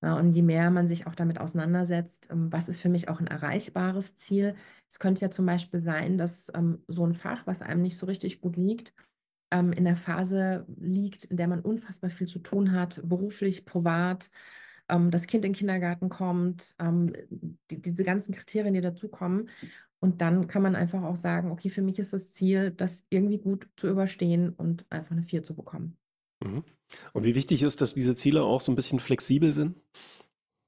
Ja, und je mehr man sich auch damit auseinandersetzt, ähm, was ist für mich auch ein erreichbares Ziel? Es könnte ja zum Beispiel sein, dass ähm, so ein Fach, was einem nicht so richtig gut liegt, ähm, in der Phase liegt, in der man unfassbar viel zu tun hat, beruflich, privat, ähm, das Kind in den Kindergarten kommt, ähm, die, diese ganzen Kriterien, die dazukommen. Und dann kann man einfach auch sagen, okay, für mich ist das Ziel, das irgendwie gut zu überstehen und einfach eine 4 zu bekommen. Mhm. Und wie wichtig ist, dass diese Ziele auch so ein bisschen flexibel sind?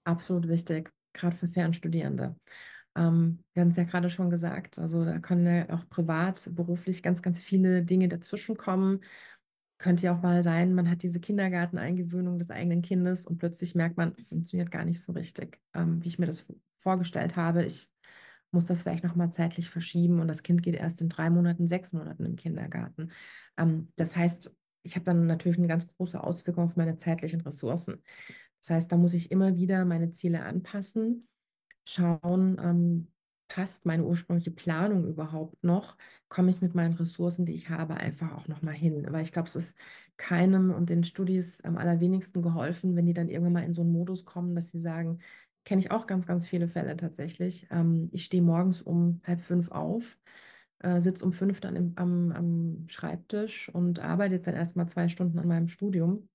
Absolut wichtig, gerade für Fernstudierende. Ähm, wir haben es ja gerade schon gesagt, also da können ja auch privat, beruflich ganz, ganz viele Dinge dazwischenkommen. Könnte ja auch mal sein, man hat diese Kindergarteneingewöhnung des eigenen Kindes und plötzlich merkt man, funktioniert gar nicht so richtig, ähm, wie ich mir das vorgestellt habe. Ich muss das vielleicht nochmal zeitlich verschieben und das Kind geht erst in drei Monaten, sechs Monaten im Kindergarten. Ähm, das heißt, ich habe dann natürlich eine ganz große Auswirkung auf meine zeitlichen Ressourcen. Das heißt, da muss ich immer wieder meine Ziele anpassen schauen, ähm, passt meine ursprüngliche Planung überhaupt noch? Komme ich mit meinen Ressourcen, die ich habe, einfach auch noch mal hin? Weil ich glaube, es ist keinem und den Studis am allerwenigsten geholfen, wenn die dann irgendwann mal in so einen Modus kommen, dass sie sagen, kenne ich auch ganz, ganz viele Fälle tatsächlich. Ähm, ich stehe morgens um halb fünf auf, äh, sitze um fünf dann im, am, am Schreibtisch und arbeite jetzt dann erstmal zwei Stunden an meinem Studium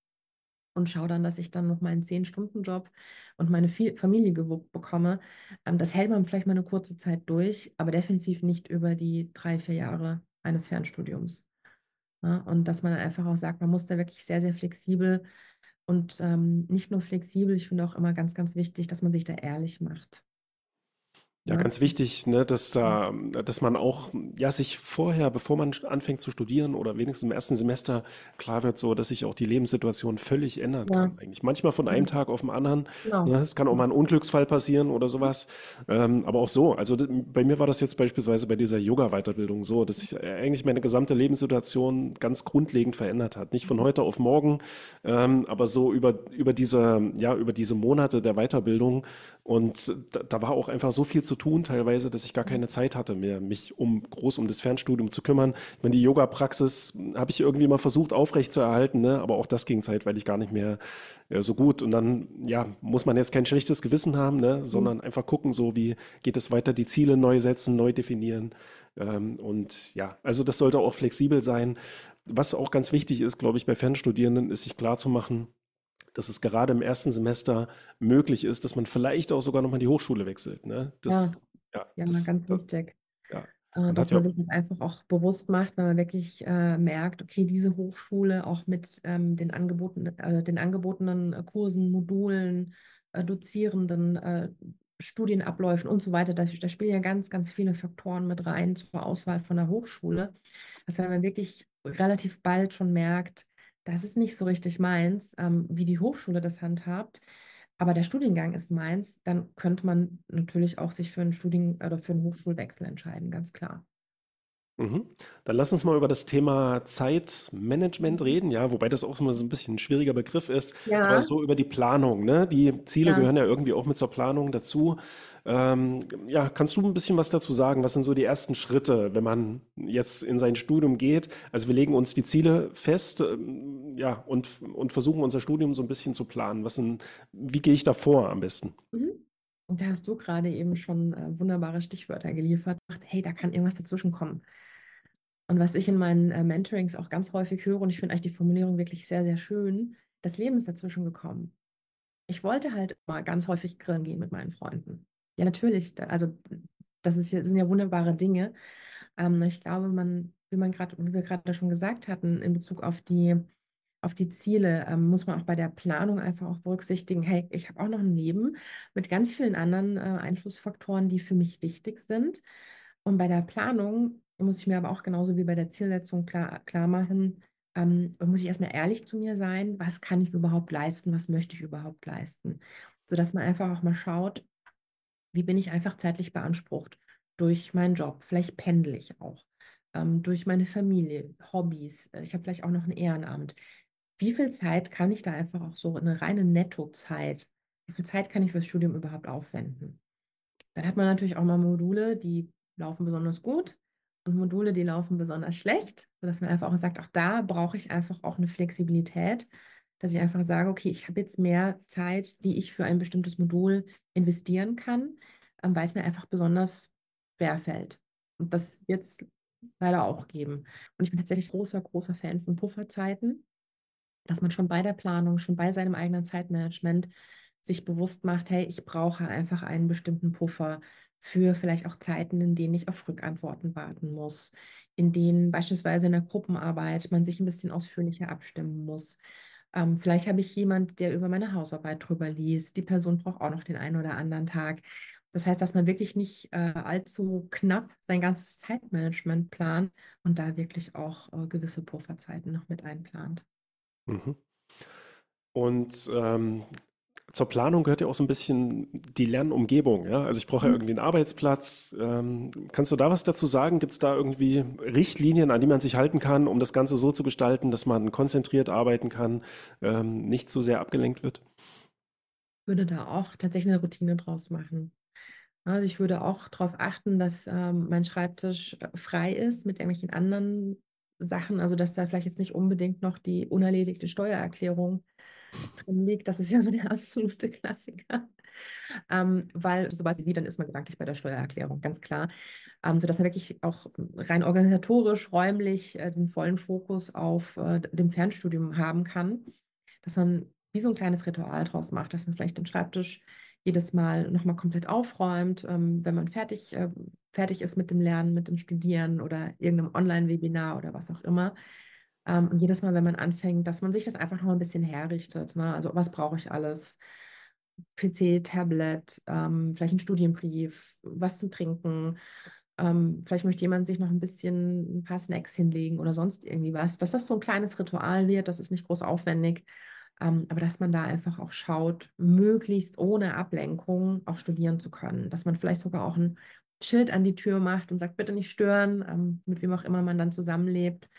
und schaue dann, dass ich dann noch meinen Zehn-Stunden-Job und meine Familie gewuppt bekomme. Ähm, das hält man vielleicht mal eine kurze Zeit durch, aber definitiv nicht über die drei, vier Jahre eines Fernstudiums. Ne? Und dass man einfach auch sagt, man muss da wirklich sehr, sehr flexibel und ähm, nicht nur flexibel, ich finde auch immer ganz, ganz wichtig, dass man sich da ehrlich macht. Ja, ganz wichtig, ne, dass da, dass man auch, ja, sich vorher, bevor man anfängt zu studieren oder wenigstens im ersten Semester klar wird, so, dass sich auch die Lebenssituation völlig ändern Ja, kann. Eigentlich manchmal von einem Tag auf den anderen. genau. Ne, es kann auch mal ein Unglücksfall passieren oder sowas. Ähm, aber auch so. Also bei mir war das jetzt beispielsweise bei dieser Yoga-Weiterbildung so, dass sich äh, eigentlich meine gesamte Lebenssituation ganz grundlegend verändert hat. Nicht von heute auf morgen, ähm, aber so über, über diese, ja, über diese Monate der Weiterbildung. Und da, da war auch einfach so viel zu tun teilweise, dass ich gar keine Zeit hatte mehr, mich um groß um das Fernstudium zu kümmern. Ich meine, die Yoga-Praxis habe ich irgendwie mal versucht aufrechtzuerhalten, ne? Aber auch das ging zeitweilig gar nicht mehr äh, so gut. Und dann, ja, muss man jetzt kein schlechtes Gewissen haben, ne? Sondern einfach gucken, so wie geht es weiter, die Ziele neu setzen, neu definieren. Ähm, und ja, also das sollte auch flexibel sein. Was auch ganz wichtig ist, glaube ich, bei Fernstudierenden, ist sich klarzumachen, dass es gerade im ersten Semester möglich ist, dass man vielleicht auch sogar nochmal die Hochschule wechselt. Ne? Ja, Das, ja, ja, das, ganz das, wichtig. ja. äh, Man hat dass ja, man sich das einfach auch bewusst macht, wenn man wirklich äh, merkt, okay, diese Hochschule auch mit ähm, den Angeboten, äh, den angebotenen äh, Kursen, Modulen, äh, Dozierenden, äh, Studienabläufen und so weiter, da, da spielen ja ganz, ganz viele Faktoren mit rein zur Auswahl von der Hochschule, dass wenn man wirklich relativ bald schon merkt, das ist nicht so richtig meins, ähm, wie die Hochschule das handhabt, aber der Studiengang ist meins, dann könnte man natürlich auch sich für einen Studien- oder für einen Hochschulwechsel entscheiden, ganz klar. Mhm. Dann lass uns mal über das Thema Zeitmanagement reden, ja, wobei das auch so ein bisschen ein schwieriger Begriff ist, aber Ja, so über die Planung, ne? Die Ziele ja. gehören ja irgendwie auch mit zur Planung dazu. Ähm, ja, kannst du ein bisschen was dazu sagen? Was sind so die ersten Schritte, wenn man jetzt in sein Studium geht? Also wir legen uns die Ziele fest, ähm, ja, und, und versuchen unser Studium so ein bisschen zu planen. Was sind, wie gehe ich da vor am besten? Mhm. Und da hast du gerade eben schon äh, wunderbare Stichwörter geliefert. Hey, da kann irgendwas dazwischen kommen. Und was ich in meinen äh, Mentorings auch ganz häufig höre, und ich finde eigentlich die Formulierung wirklich sehr, sehr schön, das Leben ist dazwischen gekommen. Ich wollte halt mal ganz häufig grillen gehen mit meinen Freunden. Ja, natürlich. Also, das ist sind ja wunderbare Dinge. Ähm, ich glaube, man, wie man gerade, wie wir gerade schon gesagt hatten, in Bezug auf die, auf die Ziele, ähm, muss man auch bei der Planung einfach auch berücksichtigen, hey, ich habe auch noch ein Leben mit ganz vielen anderen äh, Einflussfaktoren, die für mich wichtig sind. Und bei der Planung muss ich mir aber auch genauso wie bei der Zielsetzung klar, klar machen, ähm, muss ich erstmal ehrlich zu mir sein, was kann ich überhaupt leisten, was möchte ich überhaupt leisten, sodass man einfach auch mal schaut, wie bin ich einfach zeitlich beansprucht durch meinen Job, vielleicht pendle ich auch, ähm, durch meine Familie, Hobbys, äh, ich habe vielleicht auch noch ein Ehrenamt. Wie viel Zeit kann ich da einfach auch so eine reine Nettozeit, wie viel Zeit kann ich fürs Studium überhaupt aufwenden? Dann hat man natürlich auch mal Module, die laufen besonders gut und Module, die laufen besonders schlecht, sodass man einfach auch sagt, auch da brauche ich einfach auch eine Flexibilität, dass ich einfach sage, okay, ich habe jetzt mehr Zeit, die ich für ein bestimmtes Modul investieren kann, ähm, weil es mir einfach besonders schwer fällt. Und das wird es leider auch geben. Und ich bin tatsächlich großer, großer Fan von Pufferzeiten dass man schon bei der Planung, schon bei seinem eigenen Zeitmanagement sich bewusst macht, hey, ich brauche einfach einen bestimmten Puffer für vielleicht auch Zeiten, in denen ich auf Rückantworten warten muss, in denen beispielsweise in der Gruppenarbeit man sich ein bisschen ausführlicher abstimmen muss. Ähm, vielleicht habe ich jemand, der über meine Hausarbeit drüber liest. Die Person braucht auch noch den einen oder anderen Tag. Das heißt, dass man wirklich nicht äh, allzu knapp sein ganzes Zeitmanagement plant und da wirklich auch äh, gewisse Pufferzeiten noch mit einplant. Mhm. Und ähm, zur Planung gehört ja auch so ein bisschen die Lernumgebung, ja. Also ich brauche ja Mhm. irgendwie einen Arbeitsplatz. Ähm, kannst du da was dazu sagen? Gibt es da irgendwie Richtlinien, an die man sich halten kann, um das Ganze so zu gestalten, dass man konzentriert arbeiten kann, ähm, nicht zu sehr abgelenkt wird? würde da auch tatsächlich eine Routine draus machen. Also ich würde auch darauf achten, dass ähm, mein Schreibtisch äh, frei ist mit irgendwelchen anderen Sachen, also dass da vielleicht jetzt nicht unbedingt noch die unerledigte Steuererklärung drin liegt. Das ist ja so der absolute Klassiker. Ähm, weil sobald sie, dann ist man gedanklich bei der Steuererklärung, ganz klar. Ähm, sodass man wirklich auch rein organisatorisch, räumlich äh, den vollen Fokus auf äh, dem Fernstudium haben kann. Dass man wie so ein kleines Ritual draus macht, dass man vielleicht den Schreibtisch jedes Mal nochmal komplett aufräumt, ähm, wenn man fertig, äh, fertig ist mit dem Lernen, mit dem Studieren oder irgendeinem Online-Webinar oder was auch immer. Ähm, und jedes Mal, wenn man anfängt, dass man sich das einfach noch ein bisschen herrichtet. Ne? Also was brauche ich alles? PC, Tablet, ähm, vielleicht ein Studienbrief, was zu trinken. Ähm, vielleicht möchte jemand sich noch ein bisschen ein paar Snacks hinlegen oder sonst irgendwie was. Dass das so ein kleines Ritual wird, das ist nicht groß aufwendig. Ähm, aber dass man da einfach auch schaut, möglichst ohne Ablenkung auch studieren zu können. Dass man vielleicht sogar auch ein Schild an die Tür macht und sagt, bitte nicht stören, ähm, mit wem auch immer man dann zusammenlebt.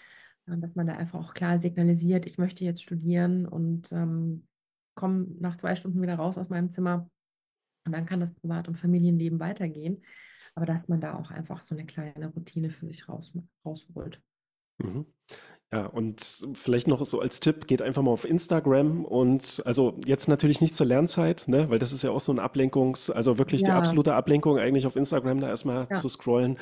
Dass man da einfach auch klar signalisiert, ich möchte jetzt studieren und ähm, komme nach zwei Stunden wieder raus aus meinem Zimmer. Und dann kann das Privat- und Familienleben weitergehen. Aber dass man da auch einfach so eine kleine Routine für sich raus, rausholt. Mhm. Ja, und vielleicht noch so als Tipp, geht einfach mal auf Instagram und also jetzt natürlich nicht zur Lernzeit, ne, weil das ist ja auch so ein Ablenkungs-, also wirklich die Ja, absolute Ablenkung, eigentlich auf Instagram da erstmal ja, zu scrollen.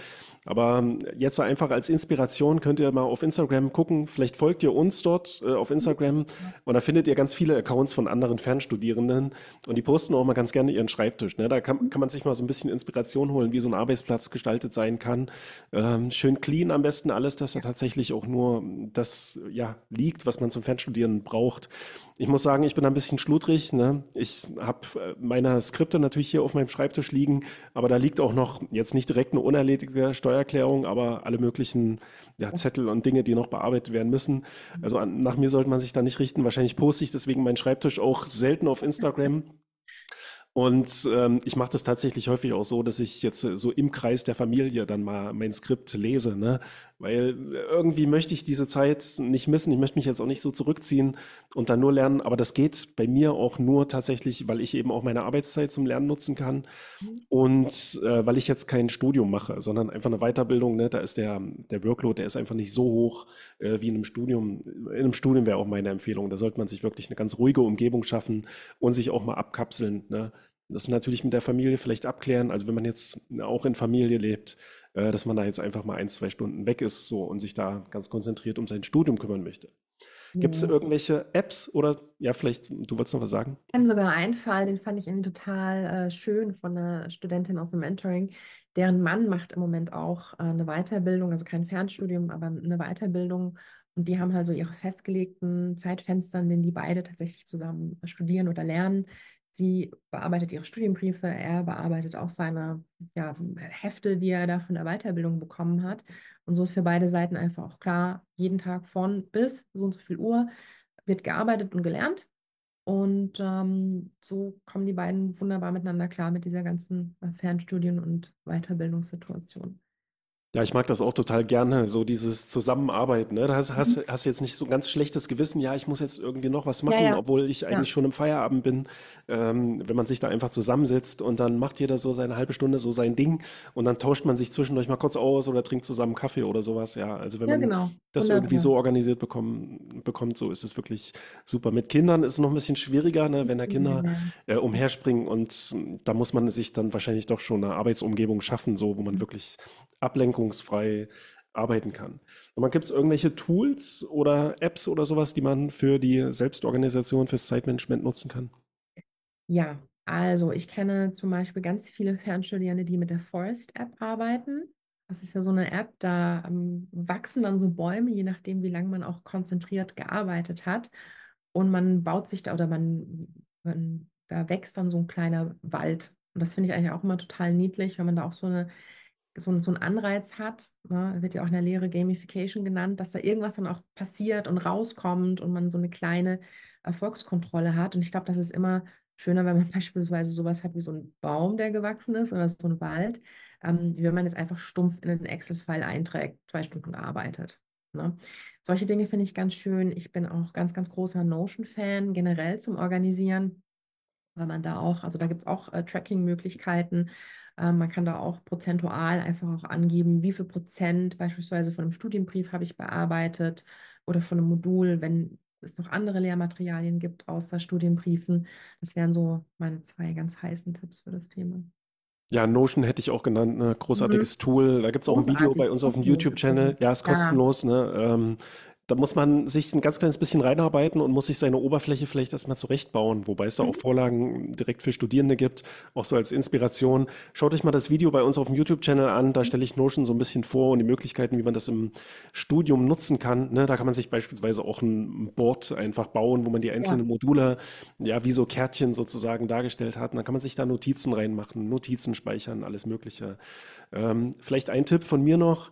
Aber ähm, jetzt einfach als Inspiration könnt ihr mal auf Instagram gucken, vielleicht folgt ihr uns dort äh, auf Instagram und da findet ihr ganz viele Accounts von anderen Fernstudierenden und die posten auch mal ganz gerne ihren Schreibtisch. Ne? Da kann, kann man sich mal so ein bisschen Inspiration holen, wie so ein Arbeitsplatz gestaltet sein kann. Ähm, schön clean am besten alles, dass da tatsächlich auch nur das ja, liegt, was man zum Fernstudieren braucht. Ich muss sagen, ich bin ein bisschen schludrig. Ne? Ich habe meine Skripte natürlich hier auf meinem Schreibtisch liegen, aber da liegt auch noch jetzt nicht direkt eine unerledigte Steuererklärung, aber alle möglichen ja, Zettel und Dinge, die noch bearbeitet werden müssen. Also an, nach mir sollte man sich da nicht richten. Wahrscheinlich poste ich deswegen meinen Schreibtisch auch selten auf Instagram. Und ähm, ich mache das tatsächlich häufig auch so, dass ich jetzt äh, so im Kreis der Familie dann mal mein Skript lese, ne? Weil irgendwie möchte ich diese Zeit nicht missen. Ich möchte mich jetzt auch nicht so zurückziehen und dann nur lernen. Aber das geht bei mir auch nur tatsächlich, weil ich eben auch meine Arbeitszeit zum Lernen nutzen kann und äh, weil ich jetzt kein Studium mache, sondern einfach eine Weiterbildung. Ne? Da ist der, der Workload, der ist einfach nicht so hoch äh, wie in einem Studium. In einem Studium wäre auch meine Empfehlung. Da sollte man sich wirklich eine ganz ruhige Umgebung schaffen und sich auch mal abkapseln. Ne? Das natürlich mit der Familie vielleicht abklären. Also wenn man jetzt auch in Familie lebt, äh, dass man da jetzt einfach mal ein, zwei Stunden weg ist so und sich da ganz konzentriert um sein Studium kümmern möchte. Gibt es ja. irgendwelche Apps oder ja, vielleicht, du wolltest noch was sagen? Ich kann sogar einen Fall, den fand ich irgendwie total äh, schön von einer Studentin aus dem Mentoring. Deren Mann macht im Moment auch äh, eine Weiterbildung, also kein Fernstudium, aber eine Weiterbildung. Und die haben halt so ihre festgelegten Zeitfenster, in denen die beide tatsächlich zusammen studieren oder lernen. Sie bearbeitet ihre Studienbriefe, er bearbeitet auch seine ja, Hefte, die er da von der Weiterbildung bekommen hat. Und so ist für beide Seiten einfach auch klar, jeden Tag von bis so und so viel Uhr wird gearbeitet und gelernt. Und ähm, so kommen die beiden wunderbar miteinander klar mit dieser ganzen Fernstudien- und Weiterbildungssituation. Ja, ich mag das auch total gerne, so dieses Zusammenarbeiten. Ne? Da hast, Mhm. hast, hast jetzt nicht so ein ganz schlechtes Gewissen, ja, ich muss jetzt irgendwie noch was Ja, machen, ja, obwohl ich ja, eigentlich schon im Feierabend bin. Ähm, wenn man sich da einfach zusammensetzt und dann macht jeder so seine halbe Stunde so sein Ding und dann tauscht man sich zwischendurch mal kurz aus oder trinkt zusammen Kaffee oder sowas. Ja, also wenn ja, man genau. Das irgendwie so organisiert bekommen, bekommt, so ist es wirklich super. Mit Kindern ist es noch ein bisschen schwieriger, ne? Wenn da Kinder Ja. äh, umherspringen und da muss man sich dann wahrscheinlich doch schon eine Arbeitsumgebung schaffen, so wo man wirklich ablenkungsfrei arbeiten kann. Gibt es irgendwelche Tools oder Apps oder sowas, die man für die Selbstorganisation, fürs Zeitmanagement nutzen kann? Ja, also ich kenne zum Beispiel ganz viele Fernstudierende, die mit der Forest-App arbeiten. Das ist ja so eine App, da ähm, wachsen dann so Bäume, je nachdem, wie lange man auch konzentriert gearbeitet hat. Und man baut sich da oder man, man, da wächst dann so ein kleiner Wald. Und das finde ich eigentlich auch immer total niedlich, wenn man da auch so eine so, so einen Anreiz hat, ne, wird ja auch in der Lehre Gamification genannt, dass da irgendwas dann auch passiert und rauskommt und man so eine kleine Erfolgskontrolle hat. Und ich glaube, das ist immer schöner, wenn man beispielsweise sowas hat wie so ein Baum, der gewachsen ist oder so ein Wald, ähm, wie wenn man jetzt einfach stumpf in einen Excel-File einträgt, zwei Stunden gearbeitet. Ne? Solche Dinge finde ich ganz schön. Ich bin auch ganz, ganz großer Notion-Fan generell zum Organisieren weil man da auch, also da gibt es auch äh, Tracking-Möglichkeiten. Ähm, man kann da auch prozentual einfach auch angeben, wie viel Prozent beispielsweise von einem Studienbrief habe ich bearbeitet oder von einem Modul, wenn es noch andere Lehrmaterialien gibt außer Studienbriefen. Das wären so meine zwei ganz heißen Tipps für das Thema. Ja, Notion hätte ich auch genannt, ne? Mhm. Großartiges Tool. Da gibt es auch ein Video bei uns auf dem YouTube-Channel. Ja, ist Ja, kostenlos, ne? Ähm, da muss man sich ein ganz kleines bisschen reinarbeiten und muss sich seine Oberfläche vielleicht erstmal zurechtbauen, wobei es da auch Mhm. Vorlagen direkt für Studierende gibt, auch so als Inspiration. Schaut euch mal das Video bei uns auf dem YouTube-Channel an, da stelle ich Notion so ein bisschen vor und die Möglichkeiten, wie man das im Studium nutzen kann. Ne, da kann man sich beispielsweise auch ein Board einfach bauen, wo man die Ja. einzelnen Module, ja, wie so Kärtchen sozusagen dargestellt hat. Und dann kann man sich da Notizen reinmachen, Notizen speichern, alles Mögliche. Ähm, vielleicht ein Tipp von mir noch,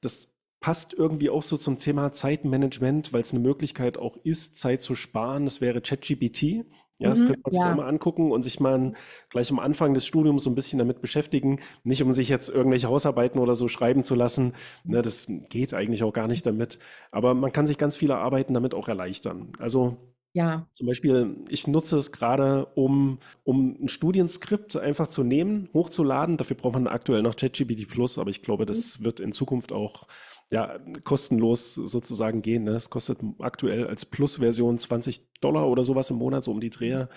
das passt irgendwie auch so zum Thema Zeitmanagement, weil es eine Möglichkeit auch ist, Zeit zu sparen. Das wäre ChatGPT. Ja, das Mhm. könnte man sich Ja. mal angucken und sich mal gleich am Anfang des Studiums so ein bisschen damit beschäftigen. Nicht, um sich jetzt irgendwelche Hausarbeiten oder so schreiben zu lassen. Ne, das geht eigentlich auch gar nicht damit. Aber man kann sich ganz viele Arbeiten damit auch erleichtern. Also Ja. zum Beispiel, ich nutze es gerade, um, um ein Studienskript einfach zu nehmen, hochzuladen. Dafür braucht man aktuell noch ChatGPT Plus, aber ich glaube, Mhm. das wird in Zukunft auch ja, kostenlos sozusagen gehen. Ne? Es kostet aktuell als Plus-Version 20 Dollar oder sowas im Monat, so um die Dreher.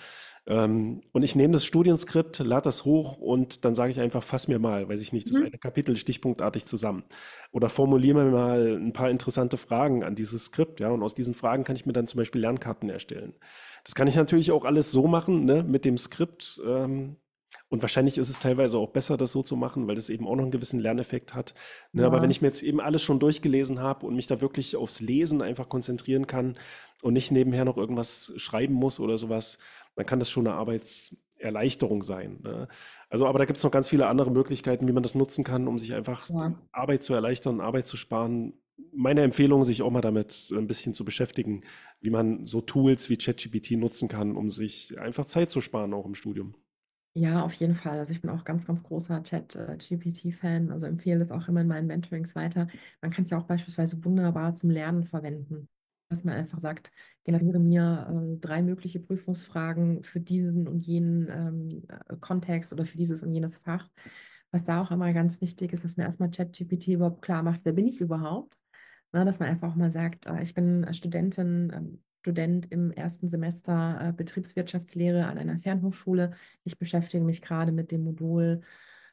Ähm, und ich nehme das Studienskript, lade das hoch und dann sage ich einfach, fass mir mal, weiß ich nicht, das Mhm. eine Kapitel stichpunktartig zusammen. Oder formuliere mir mal ein paar interessante Fragen an dieses Skript, ja, und aus diesen Fragen kann ich mir dann zum Beispiel Lernkarten erstellen. Das kann ich natürlich auch alles so machen, ne, mit dem Skript. Ähm, und wahrscheinlich ist es teilweise auch besser, das so zu machen, weil das eben auch noch einen gewissen Lerneffekt hat. Ne, aber wenn Ja. ich mir jetzt eben alles schon durchgelesen habe und mich da wirklich aufs Lesen einfach konzentrieren kann und nicht nebenher noch irgendwas schreiben muss oder sowas, dann kann das schon eine Arbeitserleichterung sein. Ne? Also, aber da gibt es noch ganz viele andere Möglichkeiten, wie man das nutzen kann, um sich einfach Ja. Arbeit zu erleichtern, Arbeit zu sparen. Meine Empfehlung, sich auch mal damit ein bisschen zu beschäftigen, wie man so Tools wie ChatGPT nutzen kann, um sich einfach Zeit zu sparen, auch im Studium. Ja, auf jeden Fall. Also ich bin auch ganz, ganz großer Chat-GPT-Fan. Also empfehle es auch immer in meinen Mentorings weiter. Man kann es ja auch beispielsweise wunderbar zum Lernen verwenden. Dass man einfach sagt, generiere mir äh, drei mögliche Prüfungsfragen für diesen und jenen ähm, äh, Kontext oder für dieses und jenes Fach. Was da auch immer ganz wichtig ist, dass mir erstmal ChatGPT überhaupt klar macht, wer bin ich überhaupt? Na, dass man einfach auch mal sagt, äh, ich bin Studentin, ähm, Student im ersten Semester äh, Betriebswirtschaftslehre an einer Fernhochschule. Ich beschäftige mich gerade mit dem Modul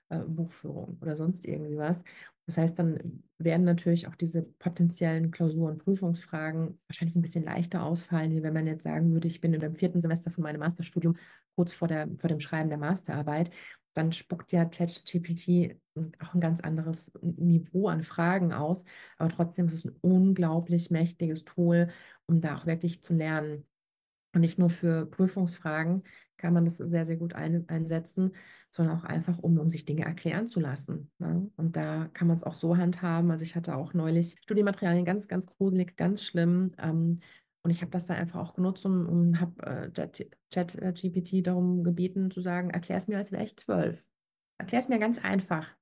äh, Buchführung oder sonst irgendwie was. Das heißt, dann werden natürlich auch diese potenziellen Klausuren, Prüfungsfragen wahrscheinlich ein bisschen leichter ausfallen, wie wenn man jetzt sagen würde, ich bin in dem vierten Semester von meinem Masterstudium kurz vor der, vor dem Schreiben der Masterarbeit. Dann spuckt ja ChatGPT auch ein ganz anderes Niveau an Fragen aus. Aber trotzdem ist es ein unglaublich mächtiges Tool, um da auch wirklich zu lernen. Und nicht nur für Prüfungsfragen kann man das sehr, sehr gut ein, einsetzen, sondern auch einfach, um, um sich Dinge erklären zu lassen. Ne? Und da kann man es auch so handhaben. Also ich hatte auch neulich Studienmaterialien ganz, ganz gruselig, ganz schlimm. Ähm, und ich habe das da einfach auch genutzt und, und habe äh, ChatGPT darum gebeten zu sagen, erklär es mir, als wäre ich zwölf. Erklär es mir ganz einfach.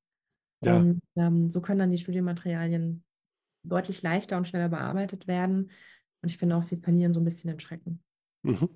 Ja, Und ähm, so können dann die Studienmaterialien deutlich leichter und schneller bearbeitet werden. Und ich finde auch, sie verlieren so ein bisschen den Schrecken. mhm.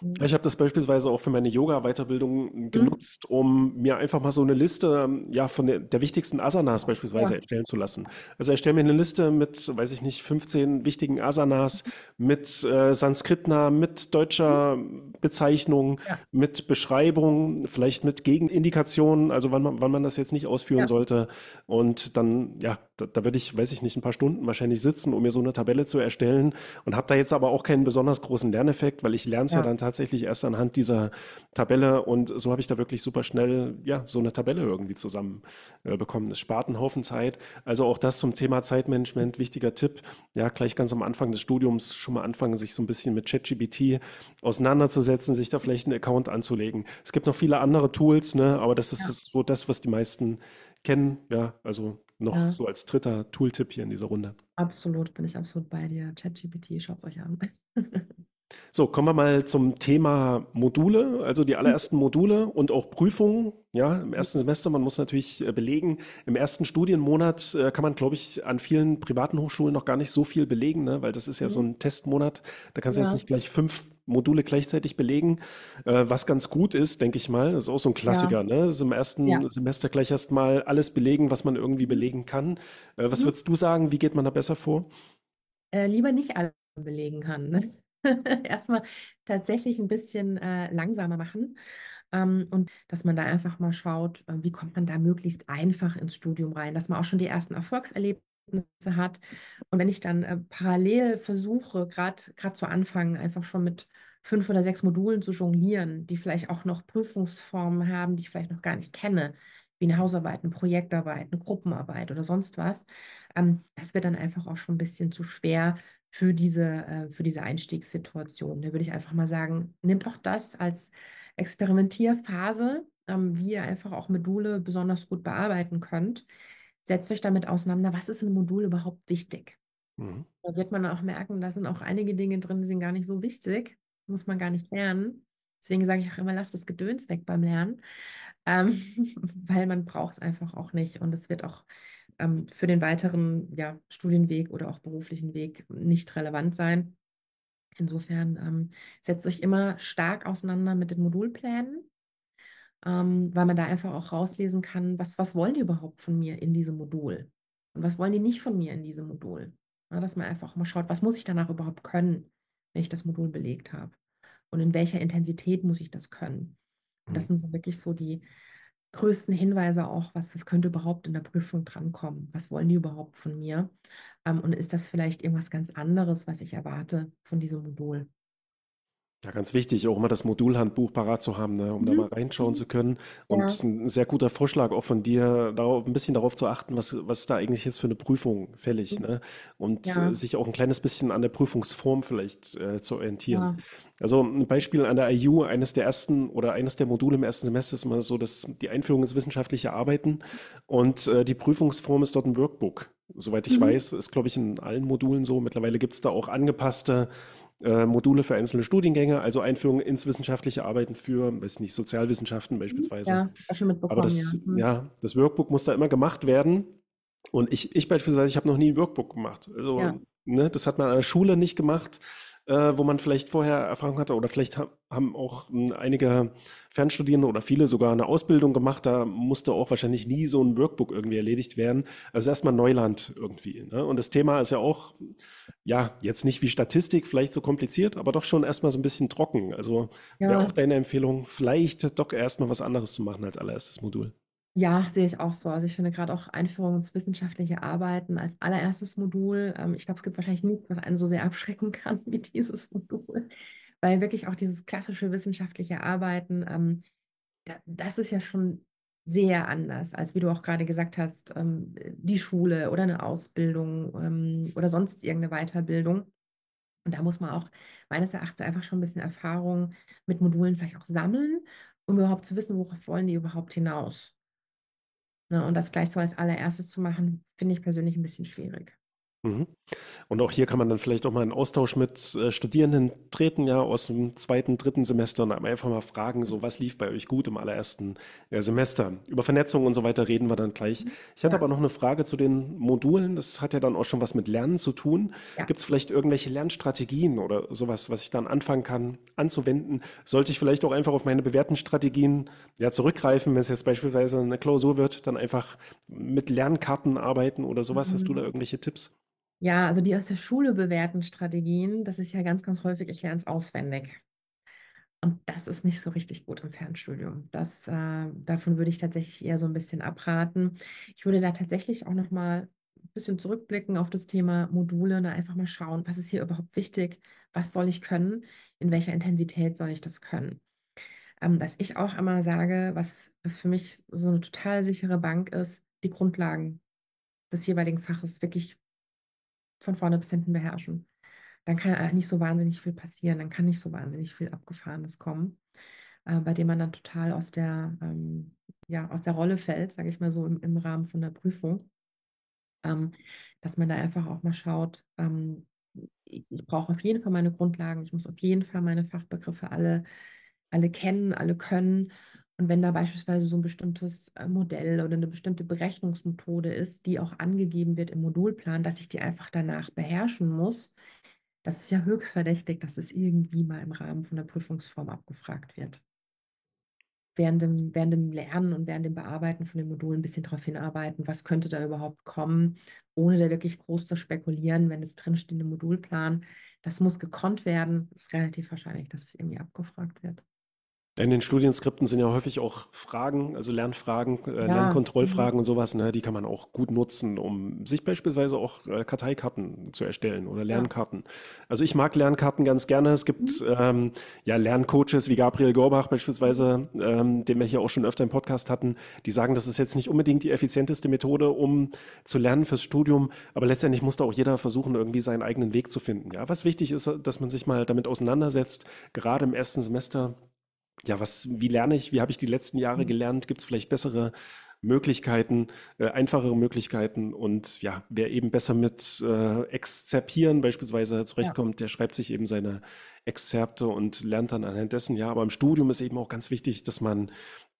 Mhm. Ich habe das beispielsweise auch für meine Yoga-Weiterbildung Mhm. genutzt, um mir einfach mal so eine Liste, ähm, ja, von der, der wichtigsten Asanas beispielsweise Ja. erstellen zu lassen. Also erstelle mir eine Liste mit, weiß ich nicht, 15 wichtigen Asanas, mit äh, Sanskritnamen, mit deutscher Bezeichnung, Ja. mit Beschreibung, vielleicht mit Gegenindikationen, also wann man, wann man das jetzt nicht ausführen Ja. sollte. Und dann, ja, da, da würde ich, weiß ich nicht, ein paar Stunden wahrscheinlich sitzen, um mir so eine Tabelle zu erstellen und habe da jetzt aber auch keinen besonders großen Lerneffekt, weil ich lerne es ja Ja. dann tatsächlich erst anhand dieser Tabelle und so habe ich da wirklich super schnell, ja, so eine Tabelle irgendwie zusammen äh, bekommen. Es spart einen Haufen Zeit. Also auch das zum Thema Zeitmanagement, wichtiger Tipp. Ja, gleich ganz am Anfang des Studiums schon mal anfangen, sich so ein bisschen mit ChatGPT auseinanderzusetzen, sich da vielleicht einen Account anzulegen. Es gibt noch viele andere Tools, ne, aber das ist Ja. so das, was die meisten kennen. Ja, also noch Ja. so als dritter Tooltip hier in dieser Runde. Absolut, bin ich absolut bei dir. ChatGPT, schaut es euch an. So, kommen wir mal zum Thema Module, also die allerersten Module und auch Prüfungen. Ja, im ersten Semester, man muss natürlich äh, belegen. Im ersten Studienmonat äh, kann man, glaube ich, an vielen privaten Hochschulen noch gar nicht so viel belegen, ne? weil das ist ja so Mhm. ein Testmonat. Da kannst du jetzt Ja, nicht gleich fünf Module gleichzeitig belegen, äh, was ganz gut ist, denke ich mal. Das ist auch so ein ja, Klassiker, ne? Das ist im ja. ersten Semester gleich erstmal alles belegen, was man irgendwie belegen kann. Äh, was Mhm. würdest du sagen? Wie geht man da besser vor? Lieber nicht alles belegen kann. Ne? Erstmal tatsächlich ein bisschen äh, langsamer machen. Ähm, und dass man da einfach mal schaut, äh, wie kommt man da möglichst einfach ins Studium rein, dass man auch schon die ersten Erfolgserlebnisse hat. Und wenn ich dann äh, parallel versuche, gerade zu Anfang, einfach schon mit fünf oder sechs Modulen zu jonglieren, die vielleicht auch noch Prüfungsformen haben, die ich vielleicht noch gar nicht kenne, wie eine Hausarbeit, eine Projektarbeit, eine Gruppenarbeit oder sonst was, ähm, das wird dann einfach auch schon ein bisschen zu schwer für diese, äh, für diese Einstiegssituation. Da würde ich einfach mal sagen, nehmt doch das als Experimentierphase, ähm, wie ihr einfach auch Module besonders gut bearbeiten könnt. Setzt euch damit auseinander, was ist in einem Modul überhaupt wichtig. Mhm. Da wird man auch merken, da sind auch einige Dinge drin, die sind gar nicht so wichtig, muss man gar nicht lernen. Deswegen sage ich auch immer, lasst das Gedöns weg beim Lernen, ähm, weil man braucht es einfach auch nicht und es wird auch ähm, für den weiteren ja, Studienweg oder auch beruflichen Weg nicht relevant sein. Insofern ähm, setzt euch immer stark auseinander mit den Modulplänen, ähm, weil man da einfach auch rauslesen kann, was, was wollen die überhaupt von mir in diesem Modul und was wollen die nicht von mir in diesem Modul. Ja, dass man einfach mal schaut, was muss ich danach überhaupt können, wenn ich das Modul belegt habe und in welcher Intensität muss ich das können. Und das Mhm. sind so wirklich so die größten Hinweise auch, was das könnte überhaupt in der Prüfung drankommen. Was wollen die überhaupt von mir? Ähm, und ist das vielleicht irgendwas ganz anderes, was ich erwarte von diesem Modul? Ja, ganz wichtig, auch immer das Modulhandbuch parat zu haben, ne, um da Mhm. mal reinschauen Mhm. zu können. Ja, Und ein sehr guter Vorschlag auch von dir, darauf, ein bisschen darauf zu achten, was, was ist da eigentlich jetzt für eine Prüfung fällig, ne? Und äh, ja, sich auch ein kleines bisschen an der Prüfungsform vielleicht äh, zu orientieren. ja. Also ein Beispiel an der IU, eines der ersten oder eines der Module im ersten Semester ist immer so, dass die Einführung ins wissenschaftliche Arbeiten und äh, die Prüfungsform ist dort ein Workbook. Soweit ich Mhm. weiß, ist, glaube ich, in allen Modulen so. Mittlerweile gibt es da auch angepasste äh, Module für einzelne Studiengänge, also Einführung ins wissenschaftliche Arbeiten für, weiß nicht, Sozialwissenschaften beispielsweise. Ja, auch schon Aber mitbekommen, ja. das, Mhm. ja, das Workbook muss da immer gemacht werden. Und ich, ich beispielsweise, ich habe noch nie ein Workbook gemacht. Also, Ja, ne, das hat man an der Schule nicht gemacht, wo man vielleicht vorher Erfahrung hatte. Oder vielleicht ha haben auch mh, einige Fernstudierende oder viele sogar eine Ausbildung gemacht. Da musste auch wahrscheinlich nie so ein Workbook irgendwie erledigt werden. Also erstmal Neuland irgendwie. Ne? Und das Thema ist ja auch, ja, jetzt nicht wie Statistik, vielleicht so kompliziert, aber doch schon erstmal so ein bisschen trocken. Also wäre auch ja, deine Empfehlung, vielleicht doch erstmal was anderes zu machen als allererstes Modul. Ja, sehe ich auch so. Also ich finde gerade auch Einführung ins wissenschaftliche Arbeiten als allererstes Modul. Ähm, ich glaube, es gibt wahrscheinlich nichts, was einen so sehr abschrecken kann wie dieses Modul, weil wirklich auch dieses klassische wissenschaftliche Arbeiten, ähm, da, das ist ja schon sehr anders, als wie du auch gerade gesagt hast, ähm, die Schule oder eine Ausbildung ähm, oder sonst irgendeine Weiterbildung. Und da muss man auch meines Erachtens einfach schon ein bisschen Erfahrung mit Modulen vielleicht auch sammeln, um überhaupt zu wissen, worauf wollen die überhaupt hinaus. Ne? Und das gleich so als allererstes zu machen, finde ich persönlich ein bisschen schwierig. Mhm. Und auch hier kann man dann vielleicht auch mal in Austausch mit äh, Studierenden treten, ja, aus dem zweiten, dritten Semester und einfach mal fragen, so was lief bei euch gut im allerersten äh, Semester. Über Vernetzung und so weiter reden wir dann gleich. Ich hatte Ja, aber noch eine Frage zu den Modulen. Das hat ja dann auch schon was mit Lernen zu tun. ja. Gibt es vielleicht irgendwelche Lernstrategien oder sowas, was ich dann anfangen kann anzuwenden? Sollte ich vielleicht auch einfach auf meine bewährten Strategien ja, zurückgreifen, wenn es jetzt beispielsweise eine Klausur wird, dann einfach mit Lernkarten arbeiten oder sowas? Hast du da Mhm. irgendwelche Tipps? Ja, also die aus der Schule bewährten Strategien, das ist ja ganz, ganz häufig, ich lerne es auswendig. Und das ist nicht so richtig gut im Fernstudium. Das, äh, davon würde ich tatsächlich eher so ein bisschen abraten. Ich würde da tatsächlich auch noch mal ein bisschen zurückblicken auf das Thema Module, da einfach mal schauen, was ist hier überhaupt wichtig, was soll ich können, in welcher Intensität soll ich das können. Ähm, was ich auch immer sage, was, was für mich so eine total sichere Bank ist, die Grundlagen des jeweiligen Faches wirklich von vorne bis hinten beherrschen. Dann kann eigentlich nicht so wahnsinnig viel passieren, dann kann nicht so wahnsinnig viel Abgefahrenes kommen, äh, bei dem man dann total aus der, ähm, ja, aus der Rolle fällt, sage ich mal so im, im Rahmen von der Prüfung. Ähm, dass man da einfach auch mal schaut, ähm, ich brauche auf jeden Fall meine Grundlagen, ich muss auf jeden Fall meine Fachbegriffe alle, alle kennen, alle können. Und wenn da beispielsweise so ein bestimmtes äh, Modell oder eine bestimmte Berechnungsmethode ist, die auch angegeben wird im Modulplan, dass ich die einfach danach beherrschen muss, das ist ja höchst verdächtig, dass es irgendwie mal im Rahmen von der Prüfungsform abgefragt wird. Während dem, während dem Lernen und während dem Bearbeiten von den Modulen ein bisschen darauf hinarbeiten, was könnte da überhaupt kommen, ohne da wirklich groß zu spekulieren, wenn es drinsteht im Modulplan. Das muss gekonnt werden. Ist relativ wahrscheinlich, dass es irgendwie abgefragt wird. In den Studienskripten sind ja häufig auch Fragen, also Lernfragen, äh, Ja, mhm. Lernkontrollfragen und sowas, ne? Die kann man auch gut nutzen, um sich beispielsweise auch äh, Karteikarten zu erstellen oder ja, Lernkarten. Also ich mag Lernkarten ganz gerne. Es gibt mhm. ähm, ja Lerncoaches wie Gabriel Gorbach beispielsweise, ähm, den wir hier auch schon öfter im Podcast hatten, die sagen, das ist jetzt nicht unbedingt die effizienteste Methode, um zu lernen fürs Studium, aber letztendlich muss da auch jeder versuchen, irgendwie seinen eigenen Weg zu finden. Ja, was wichtig ist, dass man sich mal damit auseinandersetzt, gerade im ersten Semester ja, was, wie lerne ich, wie habe ich die letzten Jahre Mhm. gelernt? Gibt es vielleicht bessere Möglichkeiten, äh, einfachere Möglichkeiten? Und ja, wer eben besser mit äh, Exzerpieren beispielsweise ja, zurechtkommt, der schreibt sich eben seine Exzerpte und lernt dann anhand dessen. Ja, aber im Studium ist eben auch ganz wichtig, dass man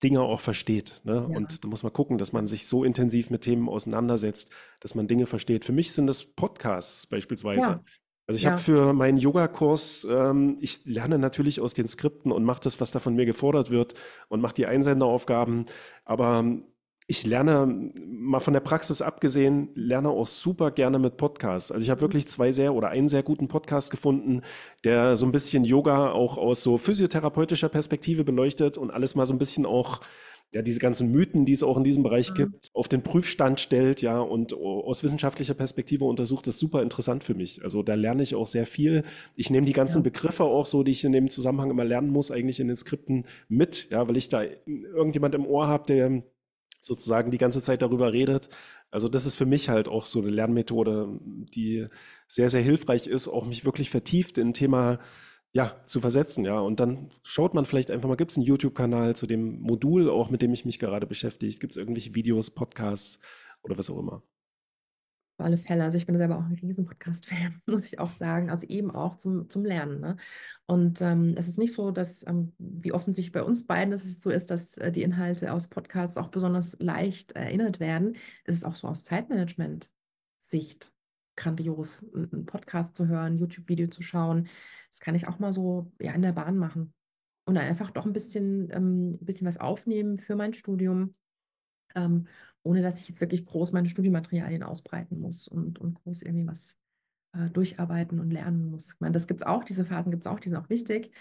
Dinge auch versteht. Ne? ja, Und da muss man gucken, dass man sich so intensiv mit Themen auseinandersetzt, dass man Dinge versteht. Für mich sind das Podcasts beispielsweise. ja, Also ich habe ja, für meinen Yogakurs, ähm, ich lerne natürlich aus den Skripten und mache das, was da von mir gefordert wird und mache die Einsenderaufgaben. Aber ähm, ich lerne, mal von der Praxis abgesehen, lerne auch super gerne mit Podcasts. Also ich habe wirklich zwei sehr oder einen sehr guten Podcast gefunden, der so ein bisschen Yoga auch aus so physiotherapeutischer Perspektive beleuchtet und alles mal so ein bisschen auch ja, diese ganzen Mythen, die es auch in diesem Bereich Mhm. gibt, auf den Prüfstand stellt, ja, und aus wissenschaftlicher Perspektive untersucht, das ist super interessant für mich. Also da lerne ich auch sehr viel. Ich nehme die ganzen ja, Begriffe auch so, die ich in dem Zusammenhang immer lernen muss, eigentlich in den Skripten mit, ja, weil ich da irgendjemand im Ohr habe, der sozusagen die ganze Zeit darüber redet. Also das ist für mich halt auch so eine Lernmethode, die sehr, sehr hilfreich ist, auch mich wirklich vertieft in ein Thema ja, zu versetzen, ja. Und dann schaut man vielleicht einfach mal, gibt es einen YouTube-Kanal zu dem Modul, auch mit dem ich mich gerade beschäftige? Gibt es irgendwelche Videos, Podcasts oder was auch immer? auf alle Fälle. Also ich bin selber auch ein riesen Podcast-Fan, muss ich auch sagen. Also eben auch zum, zum Lernen. Ne? Und ähm, es ist nicht so, dass, ähm, wie offensichtlich bei uns beiden es so ist, dass äh, die Inhalte aus Podcasts auch besonders leicht erinnert werden. Es ist auch so aus Zeitmanagement-Sicht grandios, einen Podcast zu hören, YouTube-Video zu schauen. Das kann ich auch mal so ja, in der Bahn machen. Und dann einfach doch ein bisschen, ähm, ein bisschen was aufnehmen für mein Studium ähm, ohne dass ich jetzt wirklich groß meine Studienmaterialien ausbreiten muss und, und groß irgendwie was äh, durcharbeiten und lernen muss. Ich meine, das gibt es auch, diese Phasen gibt es auch, die sind auch wichtig.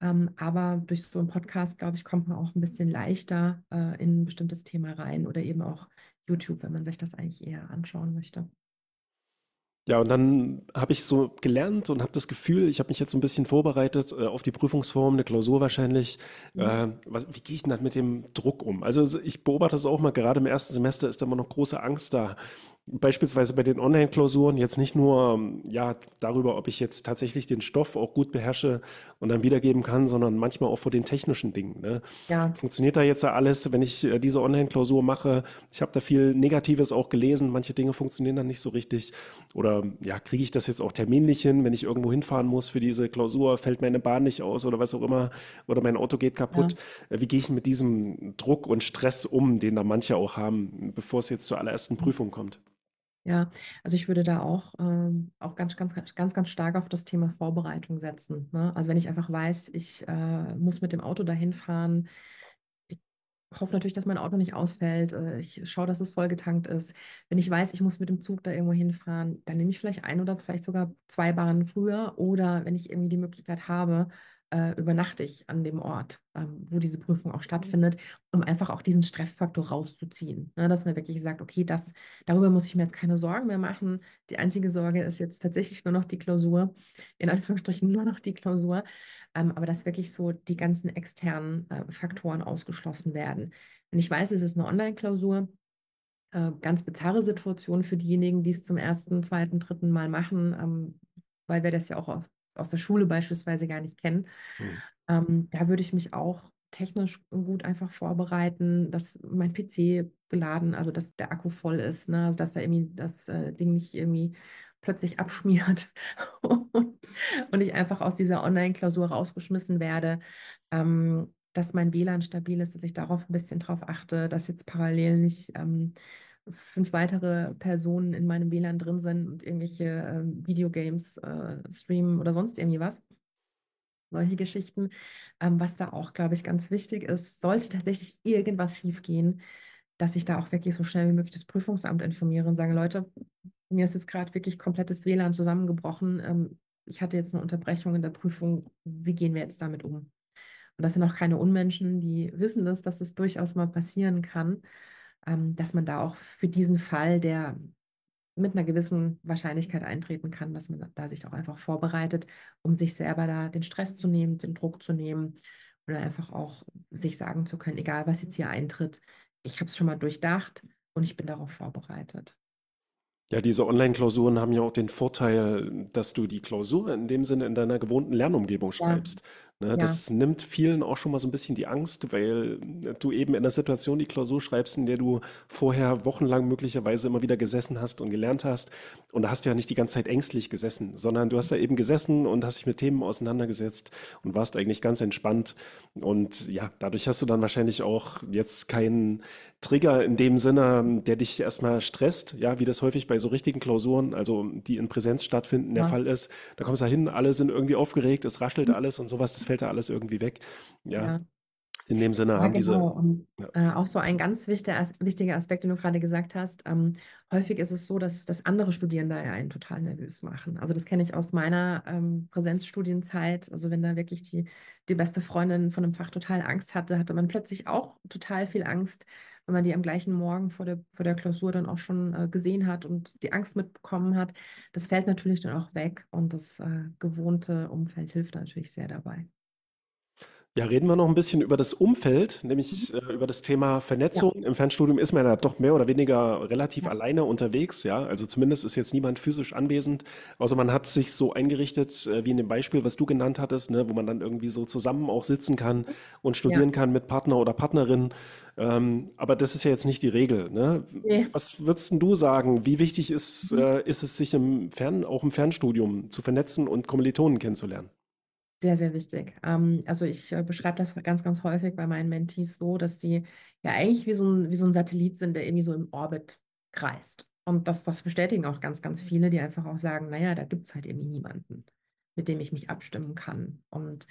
Ähm, aber durch so einen Podcast, glaube ich, kommt man auch ein bisschen leichter äh, in ein bestimmtes Thema rein oder eben auch YouTube, wenn man sich das eigentlich eher anschauen möchte. Ja, und dann habe ich so gelernt und habe das Gefühl, ich habe mich jetzt so ein bisschen vorbereitet äh, auf die Prüfungsform, eine Klausur wahrscheinlich. Mhm. Äh, was, wie gehe ich denn dann mit dem Druck um? Also so- ich beobachte das auch mal, gerade im ersten Semester ist da immer noch große Angst da. Beispielsweise bei den Online-Klausuren jetzt nicht nur ähm, ja, darüber, ob ich jetzt tatsächlich den Stoff auch gut beherrsche und dann wiedergeben kann, sondern manchmal auch vor den technischen Dingen. Ne? Ja, Funktioniert da jetzt alles, wenn ich äh, diese Online-Klausur mache? Ich habe da viel Negatives auch gelesen, manche Dinge funktionieren dann nicht so richtig. Oder ja, kriege ich das jetzt auch terminlich hin, wenn ich irgendwo hinfahren muss für diese Klausur, fällt meine Bahn nicht aus oder was auch immer, oder mein Auto geht kaputt. ja. Äh, Wie gehe ich mit diesem Druck und Stress um, den da manche auch haben, bevor es jetzt zur allerersten Prüfung kommt? Ja, also ich würde da auch, ähm, auch ganz, ganz, ganz, ganz, ganz stark auf das Thema Vorbereitung setzen. Ne? Also wenn ich einfach weiß, ich äh, muss mit dem Auto dahin fahren, ich hoffe natürlich, dass mein Auto nicht ausfällt. äh, Ich schaue, dass es vollgetankt ist. Wenn ich weiß, ich muss mit dem Zug da irgendwo hinfahren, dann nehme ich vielleicht ein oder vielleicht sogar zwei Bahnen früher. Oder wenn ich irgendwie die Möglichkeit habe, äh, übernachte ich an dem Ort, ähm, wo diese Prüfung auch stattfindet, um einfach auch diesen Stressfaktor rauszuziehen. Ne? Dass man wirklich sagt, okay, das, darüber muss ich mir jetzt keine Sorgen mehr machen. Die einzige Sorge ist jetzt tatsächlich nur noch die Klausur, in Anführungsstrichen nur noch die Klausur. Ähm, aber dass wirklich so die ganzen externen äh, Faktoren ausgeschlossen werden. Wenn ich weiß, es ist eine Online-Klausur, äh, ganz bizarre Situation für diejenigen, die es zum ersten, zweiten, dritten Mal machen, ähm, weil wir das ja auch aus, der Schule beispielsweise gar nicht kennen. Hm. Ähm, da würde ich mich auch technisch gut einfach vorbereiten, dass mein PC geladen, also dass der Akku voll ist, ne? Also dass da irgendwie das äh, Ding nicht irgendwie plötzlich abschmiert und, und ich einfach aus dieser Online-Klausur rausgeschmissen werde. Ähm, dass mein WLAN stabil ist, dass ich darauf ein bisschen drauf achte, dass jetzt parallel nicht ähm, fünf weitere Personen in meinem WLAN drin sind und irgendwelche ähm, Videogames äh, streamen oder sonst irgendwie was solche Geschichten. Ähm, was da auch, glaube ich, ganz wichtig ist, sollte tatsächlich irgendwas schiefgehen, dass ich da auch wirklich so schnell wie möglich das Prüfungsamt informiere und sage, Leute, mir ist jetzt gerade wirklich komplettes WLAN zusammengebrochen. Ähm, ich hatte jetzt eine Unterbrechung in der Prüfung. Wie gehen wir jetzt damit um? Und das sind auch keine Unmenschen, die wissen das, dass es durchaus mal passieren kann, dass man da auch für diesen Fall, der mit einer gewissen Wahrscheinlichkeit eintreten kann, dass man da sich auch einfach vorbereitet, um sich selber da den Stress zu nehmen, den Druck zu nehmen oder einfach auch sich sagen zu können, egal was jetzt hier eintritt, ich habe es schon mal durchdacht und ich bin darauf vorbereitet. Ja, diese Online-Klausuren haben ja auch den Vorteil, dass du die Klausur in dem Sinne in deiner gewohnten Lernumgebung Ja, schreibst. Ne, ja, das nimmt vielen auch schon mal so ein bisschen die Angst, weil du eben in der Situation die Klausur schreibst, in der du vorher wochenlang möglicherweise immer wieder gesessen hast und gelernt hast. Und da hast du ja nicht die ganze Zeit ängstlich gesessen, sondern du hast da eben gesessen und hast dich mit Themen auseinandergesetzt und warst eigentlich ganz entspannt. Und ja, dadurch hast du dann wahrscheinlich auch jetzt keinen Trigger in dem Sinne, der dich erstmal stresst, ja, wie das häufig bei so richtigen Klausuren, also die in Präsenz stattfinden, der ja. Fall ist. Da kommst du da hin, alle sind irgendwie aufgeregt, es raschelt alles und sowas, das fällt da alles irgendwie weg. Ja, Ja. in dem Sinne Ja, haben diese, genau. Und ja, äh, auch so ein ganz wichtiger, wichtiger Aspekt, den du gerade gesagt hast. Ähm, häufig ist es so, dass, dass andere Studierende einen total nervös machen. Also das kenne ich aus meiner ähm, Präsenzstudienzeit. Also wenn da wirklich die, die beste Freundin von einem Fach total Angst hatte, hatte man plötzlich auch total viel Angst, wenn man die am gleichen Morgen vor der, vor der Klausur dann auch schon äh, gesehen hat und die Angst mitbekommen hat. Das fällt natürlich dann auch weg und das äh, gewohnte Umfeld hilft natürlich sehr dabei. Ja, reden wir noch ein bisschen über das Umfeld, Mhm. nämlich äh, über das Thema Ja, Vernetzung. Im Fernstudium ist man ja doch mehr oder weniger relativ ja, alleine unterwegs, ja. Also zumindest ist jetzt niemand physisch anwesend, außer man hat sich so eingerichtet, äh, wie in dem Beispiel, was du genannt hattest, ne, wo man dann irgendwie so zusammen auch sitzen kann und ja. studieren kann mit Partner oder Partnerin. Ähm, aber das ist ja jetzt nicht die Regel, ne? Nee. Was würdest denn du sagen? Wie wichtig ist, Mhm. äh, ist es, sich im Fern, auch im Fernstudium zu vernetzen und Kommilitonen kennenzulernen? Sehr, sehr wichtig. Ähm, also ich äh, beschreibe das ganz, ganz häufig bei meinen Mentees so, dass sie ja eigentlich wie so ein, wie so ein Satellit sind, der irgendwie so im Orbit kreist. Und das, das bestätigen auch ganz, ganz viele, die einfach auch sagen, naja, da gibt es halt irgendwie niemanden, mit dem ich mich abstimmen kann. Und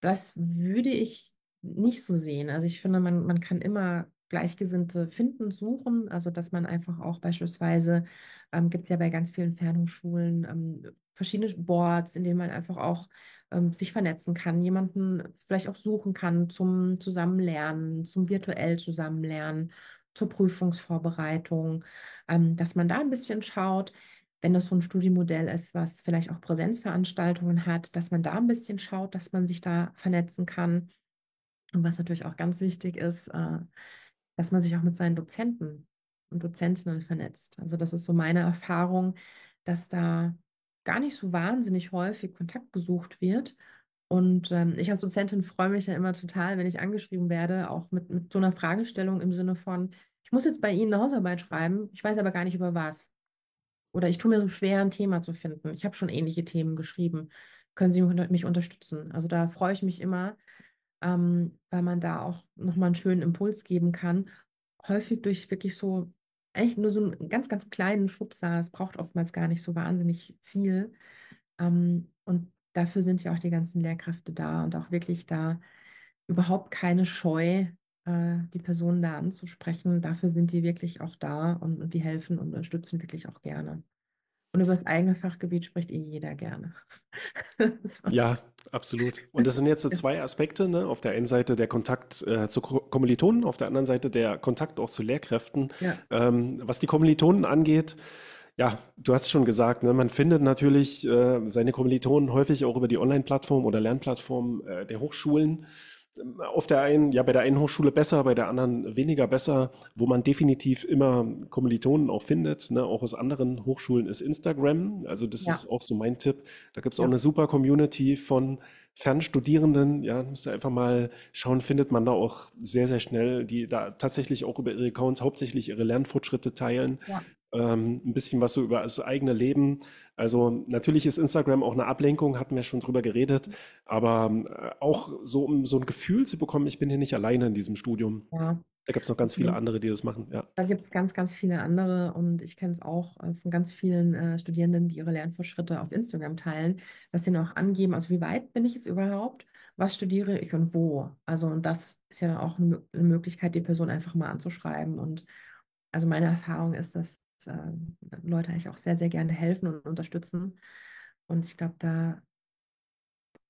das würde ich nicht so sehen. Also ich finde, man, man kann immer Gleichgesinnte finden, suchen. Also dass man einfach auch beispielsweise, ähm, gibt es ja bei ganz vielen Fernhochschulen ähm, verschiedene Boards, in denen man einfach auch ähm, sich vernetzen kann, jemanden vielleicht auch suchen kann zum Zusammenlernen, zum virtuell Zusammenlernen, zur Prüfungsvorbereitung, ähm, dass man da ein bisschen schaut wenn das so ein Studienmodell ist, was vielleicht auch Präsenzveranstaltungen hat, dass man da ein bisschen schaut, dass man sich da vernetzen kann. Und was natürlich auch ganz wichtig ist, äh, dass man sich auch mit seinen Dozenten und Dozentinnen vernetzt. Also das ist so meine Erfahrung, dass da gar nicht so wahnsinnig häufig Kontakt gesucht wird. Und ähm, ich als Dozentin freue mich ja immer total, wenn ich angeschrieben werde, auch mit, mit so einer Fragestellung im Sinne von, ich muss jetzt bei Ihnen eine Hausarbeit schreiben, ich weiß aber gar nicht über was. Oder ich tue mir so schwer, ein Thema zu finden. Ich habe schon ähnliche Themen geschrieben. Können Sie mich unter- mich unterstützen? Also da freue ich mich immer, ähm, weil man da auch nochmal einen schönen Impuls geben kann. Häufig durch wirklich so, echt nur so einen ganz, ganz kleinen Schubser. Es braucht oftmals gar nicht so wahnsinnig viel. Ähm, und dafür sind ja auch die ganzen Lehrkräfte da und auch wirklich da überhaupt keine Scheu, äh, die Personen da anzusprechen. Dafür sind die wirklich auch da und, und die helfen und unterstützen wirklich auch gerne. Und über das eigene Fachgebiet spricht eh jeder gerne. So. Ja, absolut. Und das sind jetzt so zwei Aspekte, ne? Auf der einen Seite der Kontakt äh, zu Ko Kommilitonen, auf der anderen Seite der Kontakt auch zu Lehrkräften. Ja, Ähm, was die Kommilitonen angeht, ja, du hast schon gesagt, ne, man findet natürlich äh, seine Kommilitonen häufig auch über die Online-Plattform oder Lernplattform äh, der Hochschulen. Auf der einen, ja, bei der einen Hochschule besser, bei der anderen weniger besser. Wo man definitiv immer Kommilitonen auch findet, ne, auch aus anderen Hochschulen, ist Instagram. Also das ja, ist auch so mein Tipp. Da gibt es auch ja, eine super Community von Fernstudierenden. Ja, müsst ihr einfach mal schauen, findet man da auch sehr, sehr schnell, die da tatsächlich auch über ihre Accounts hauptsächlich ihre Lernfortschritte teilen. ja. Ähm, ein bisschen was so über das eigene Leben. Also natürlich ist Instagram auch eine Ablenkung, hatten wir schon drüber geredet, aber äh, auch so, um so ein Gefühl zu bekommen, ich bin hier nicht alleine in diesem Studium. ja. Da gibt es noch ganz viele andere, die das machen, ja. Da gibt es ganz, ganz viele andere und ich kenne es auch äh, von ganz vielen äh, Studierenden, die ihre Lernfortschritte auf Instagram teilen, dass sie auch angeben, also wie weit bin ich jetzt überhaupt, was studiere ich und wo. Also und das ist ja dann auch eine Möglichkeit, die Person einfach mal anzuschreiben. Und also meine Erfahrung ist, dass äh, Leute eigentlich auch sehr, sehr gerne helfen und unterstützen. Und ich glaube, da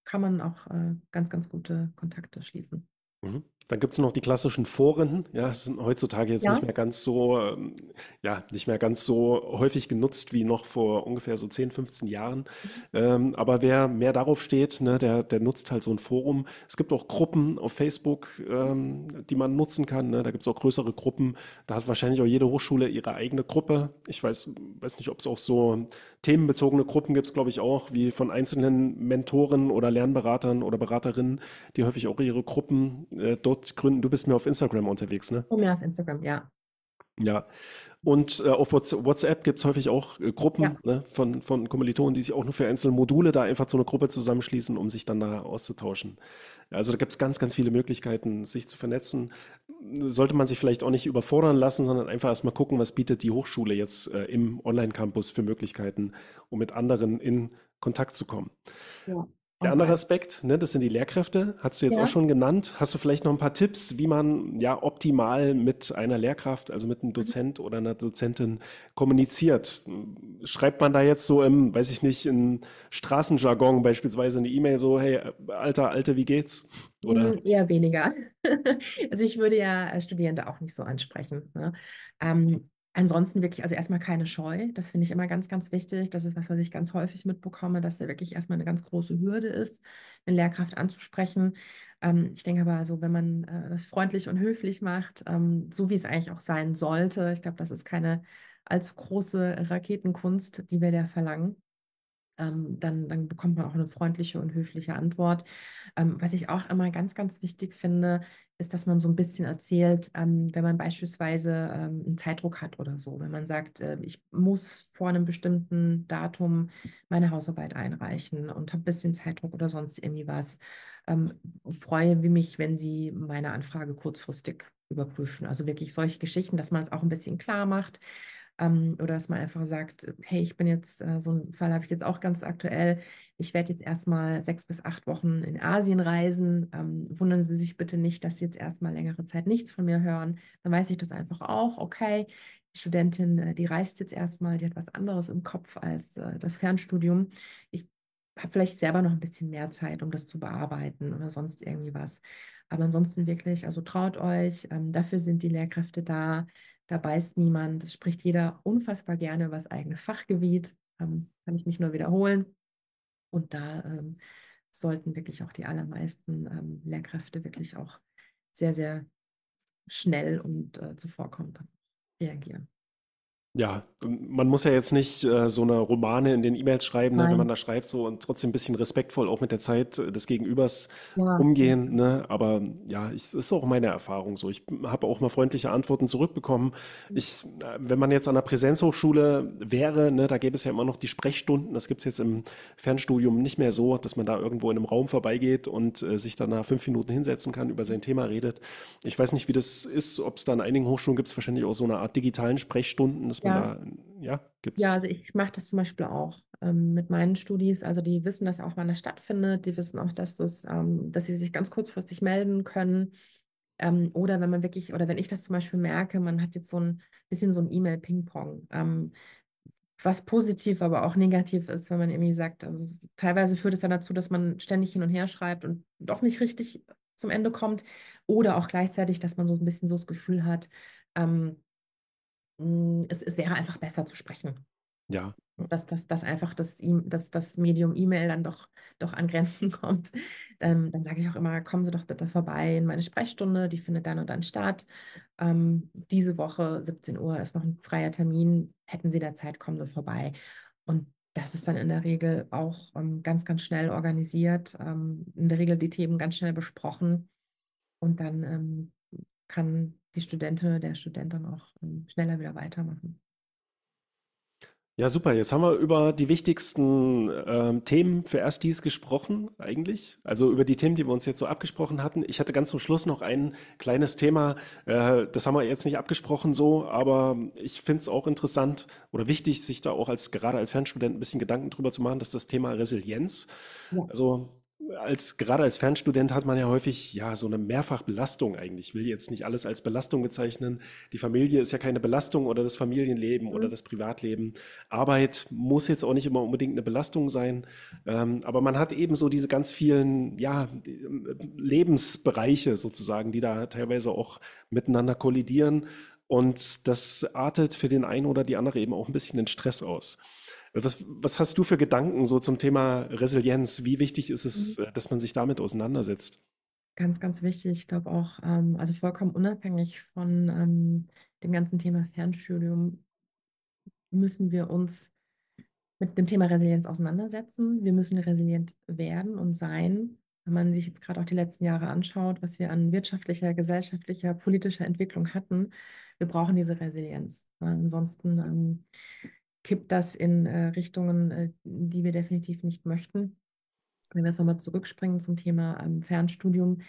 kann man auch äh, ganz, ganz gute Kontakte schließen. Mhm. Dann gibt es noch die klassischen Foren. Ja, es sind heutzutage jetzt Ja. nicht mehr ganz so, ähm, ja, nicht mehr ganz so häufig genutzt wie noch vor ungefähr so 10, 15 Jahren. Ähm, aber wer mehr darauf steht, ne, der, der nutzt halt so ein Forum. Es gibt auch Gruppen auf Facebook, ähm, die man nutzen kann. Ne? Da gibt es auch größere Gruppen. Da hat wahrscheinlich auch jede Hochschule ihre eigene Gruppe. Ich weiß, weiß nicht, ob es auch so themenbezogene Gruppen gibt, glaube ich auch, wie von einzelnen Mentoren oder Lernberatern oder Beraterinnen, die häufig auch ihre Gruppen äh, dort gründen. Du bist mehr auf Instagram unterwegs, ne? Mehr auf Instagram, ja. Ja. Und äh, auf Whats- WhatsApp gibt es häufig auch äh, Gruppen Ja. ne, von, von Kommilitonen, die sich auch nur für einzelne Module da einfach zu einer Gruppe zusammenschließen, um sich dann da auszutauschen. Also da gibt es ganz, ganz viele Möglichkeiten, sich zu vernetzen. Sollte man sich vielleicht auch nicht überfordern lassen, sondern einfach erstmal gucken, was bietet die Hochschule jetzt äh, im Online-Campus für Möglichkeiten, um mit anderen in Kontakt zu kommen. Ja. Der andere Aspekt, ne, das sind die Lehrkräfte, hast du jetzt Ja. auch schon genannt. Hast du vielleicht noch ein paar Tipps, wie man ja optimal mit einer Lehrkraft, also mit einem Dozent oder einer Dozentin kommuniziert? Schreibt man da jetzt so im, weiß ich nicht, in Straßenjargon beispielsweise eine E-Mail so, hey, Alter, Alte, wie geht's? Oder? Eher weniger. Also ich würde ja äh, Studierende auch nicht so ansprechen. Ne? Ähm, ansonsten wirklich, also erstmal keine Scheu. Das finde ich immer ganz, ganz wichtig. Das ist was, was ich ganz häufig mitbekomme, dass da wirklich erstmal eine ganz große Hürde ist, eine Lehrkraft anzusprechen. Ähm, ich denke aber, also wenn man äh, das freundlich und höflich macht, ähm, so wie es eigentlich auch sein sollte, ich glaube, das ist keine allzu große Raketenkunst, die wir da verlangen ähm, dann, dann bekommt man auch eine freundliche und höfliche Antwort. Ähm, was ich auch immer ganz, ganz wichtig finde, ist, dass man so ein bisschen erzählt, ähm, wenn man beispielsweise ähm, einen Zeitdruck hat oder so. Wenn man sagt, äh, ich muss vor einem bestimmten Datum meine Hausarbeit einreichen und habe ein bisschen Zeitdruck oder sonst irgendwie was. Ähm, freue mich, wenn Sie meine Anfrage kurzfristig überprüfen. Also wirklich solche Geschichten, dass man es auch ein bisschen klar macht. Ähm, oder dass man einfach sagt, hey, ich bin jetzt, äh, so einen Fall habe ich jetzt auch ganz aktuell, ich werde jetzt erstmal sechs bis acht Wochen in Asien reisen. Ähm, wundern Sie sich bitte nicht, dass Sie jetzt erstmal längere Zeit nichts von mir hören. Dann weiß ich das einfach auch, okay, die Studentin, äh, die reist jetzt erstmal, die hat was anderes im Kopf als äh, das Fernstudium. Ich habe vielleicht selber noch ein bisschen mehr Zeit, um das zu bearbeiten oder sonst irgendwie was. Aber ansonsten wirklich, also traut euch, ähm, dafür sind die Lehrkräfte da. Da beißt niemand. Es spricht jeder unfassbar gerne über das eigene Fachgebiet. Ähm, kann ich mich nur wiederholen. Und da ähm, sollten wirklich auch die allermeisten ähm, Lehrkräfte wirklich auch sehr, sehr schnell und äh, zuvorkommend reagieren. Ja, man muss ja jetzt nicht äh, so eine Romane in den E-Mails schreiben, ne, wenn Nein. man da schreibt, so und trotzdem ein bisschen respektvoll auch mit der Zeit äh, des Gegenübers Ja, umgehen, ne? Aber ja, ich, es ist auch meine Erfahrung so. Ich habe auch mal freundliche Antworten zurückbekommen. Ich, äh, wenn man jetzt an der Präsenzhochschule wäre, ne, da gäbe es ja immer noch die Sprechstunden. Das gibt es jetzt im Fernstudium nicht mehr so, dass man da irgendwo in einem Raum vorbeigeht und äh, sich dann nach fünf Minuten hinsetzen kann, über sein Thema redet. Ich weiß nicht, wie das ist, ob es da an einigen Hochschulen gibt es wahrscheinlich auch so eine Art digitalen Sprechstunden, dass man Ja. da, ja, gibt's. Ja, also ich mache das zum Beispiel auch ähm, mit meinen Studis. Also die wissen, dass auch wann das stattfindet. Die wissen auch, dass das, ähm, dass sie sich ganz kurzfristig melden können. Ähm, oder wenn man wirklich, oder wenn ich das zum Beispiel merke, man hat jetzt so ein bisschen so ein E-Mail-Ping-Pong. Ähm, was positiv, aber auch negativ ist, wenn man irgendwie sagt, also teilweise führt es dann dazu, dass man ständig hin und her schreibt und doch nicht richtig zum Ende kommt. Oder auch gleichzeitig, dass man so ein bisschen so das Gefühl hat, ähm, es, es wäre einfach besser zu sprechen. Ja. Dass, dass, dass einfach das, E- dass das Medium E-Mail dann doch, doch an Grenzen kommt. Dann, dann sage ich auch immer, kommen Sie doch bitte vorbei in meine Sprechstunde, die findet dann und dann statt. Ähm, diese Woche, 17 Uhr, ist noch ein freier Termin. Hätten Sie da Zeit, kommen Sie vorbei. Und das ist dann in der Regel auch ähm, ganz, ganz schnell organisiert. Ähm, in der Regel die Themen ganz schnell besprochen. Und dann ähm, kann die Studentin der Student dann auch ähm, schneller wieder weitermachen. Ja, super. Jetzt haben wir über die wichtigsten ähm, Themen für Erstis gesprochen, eigentlich. Also über die Themen, die wir uns jetzt so abgesprochen hatten. Ich hatte ganz zum Schluss noch ein kleines Thema. Äh, das haben wir jetzt nicht abgesprochen so, aber ich finde es auch interessant oder wichtig, sich da auch als gerade als Fernstudent ein bisschen Gedanken drüber zu machen, dass das Thema Resilienz. Ja. Also als, gerade als Fernstudent hat man ja häufig ja so eine Mehrfachbelastung eigentlich. Ich will jetzt nicht alles als Belastung bezeichnen. Die Familie ist ja keine Belastung oder das Familienleben oder Mhm. das Privatleben. Arbeit muss jetzt auch nicht immer unbedingt eine Belastung sein. Ähm, aber man hat eben so diese ganz vielen, ja, Lebensbereiche sozusagen, die da teilweise auch miteinander kollidieren. Und das artet für den einen oder die andere eben auch ein bisschen in Stress aus. Was, was hast du für Gedanken so zum Thema Resilienz? Wie wichtig ist Mhm. es, äh, dass man sich damit auseinandersetzt? Ganz, ganz wichtig. Ich glaube auch, ähm, also vollkommen unabhängig von ähm, dem ganzen Thema Fernstudium müssen wir uns mit dem Thema Resilienz auseinandersetzen. Wir müssen resilient werden und sein. Wenn man sich jetzt gerade auch die letzten Jahre anschaut, was wir an wirtschaftlicher, gesellschaftlicher, politischer Entwicklung hatten, wir brauchen diese Resilienz. Weil ansonsten ähm, kippt das in äh, Richtungen, äh, die wir definitiv nicht möchten. Wenn wir jetzt nochmal zurückspringen zum Thema ähm, Fernstudium,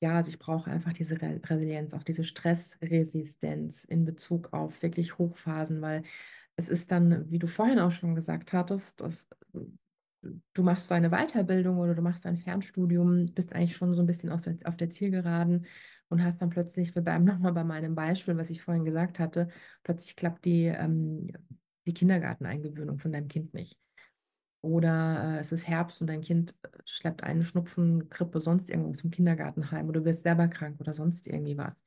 ja, also ich brauche einfach diese Re Resilienz, auch diese Stressresistenz in Bezug auf wirklich Hochphasen, weil es ist dann, wie du vorhin auch schon gesagt hattest, dass du machst deine Weiterbildung oder du machst ein Fernstudium, bist eigentlich schon so ein bisschen aus der, auf der Zielgeraden und hast dann plötzlich, wir bleiben nochmal bei meinem Beispiel, was ich vorhin gesagt hatte, plötzlich klappt die, ähm, die Kindergarteneingewöhnung von deinem Kind nicht. Oder äh, es ist Herbst und dein Kind äh, schleppt einen Schnupfen, Grippe, sonst irgendwas vom Kindergarten heim oder du wirst selber krank oder sonst irgendwie was.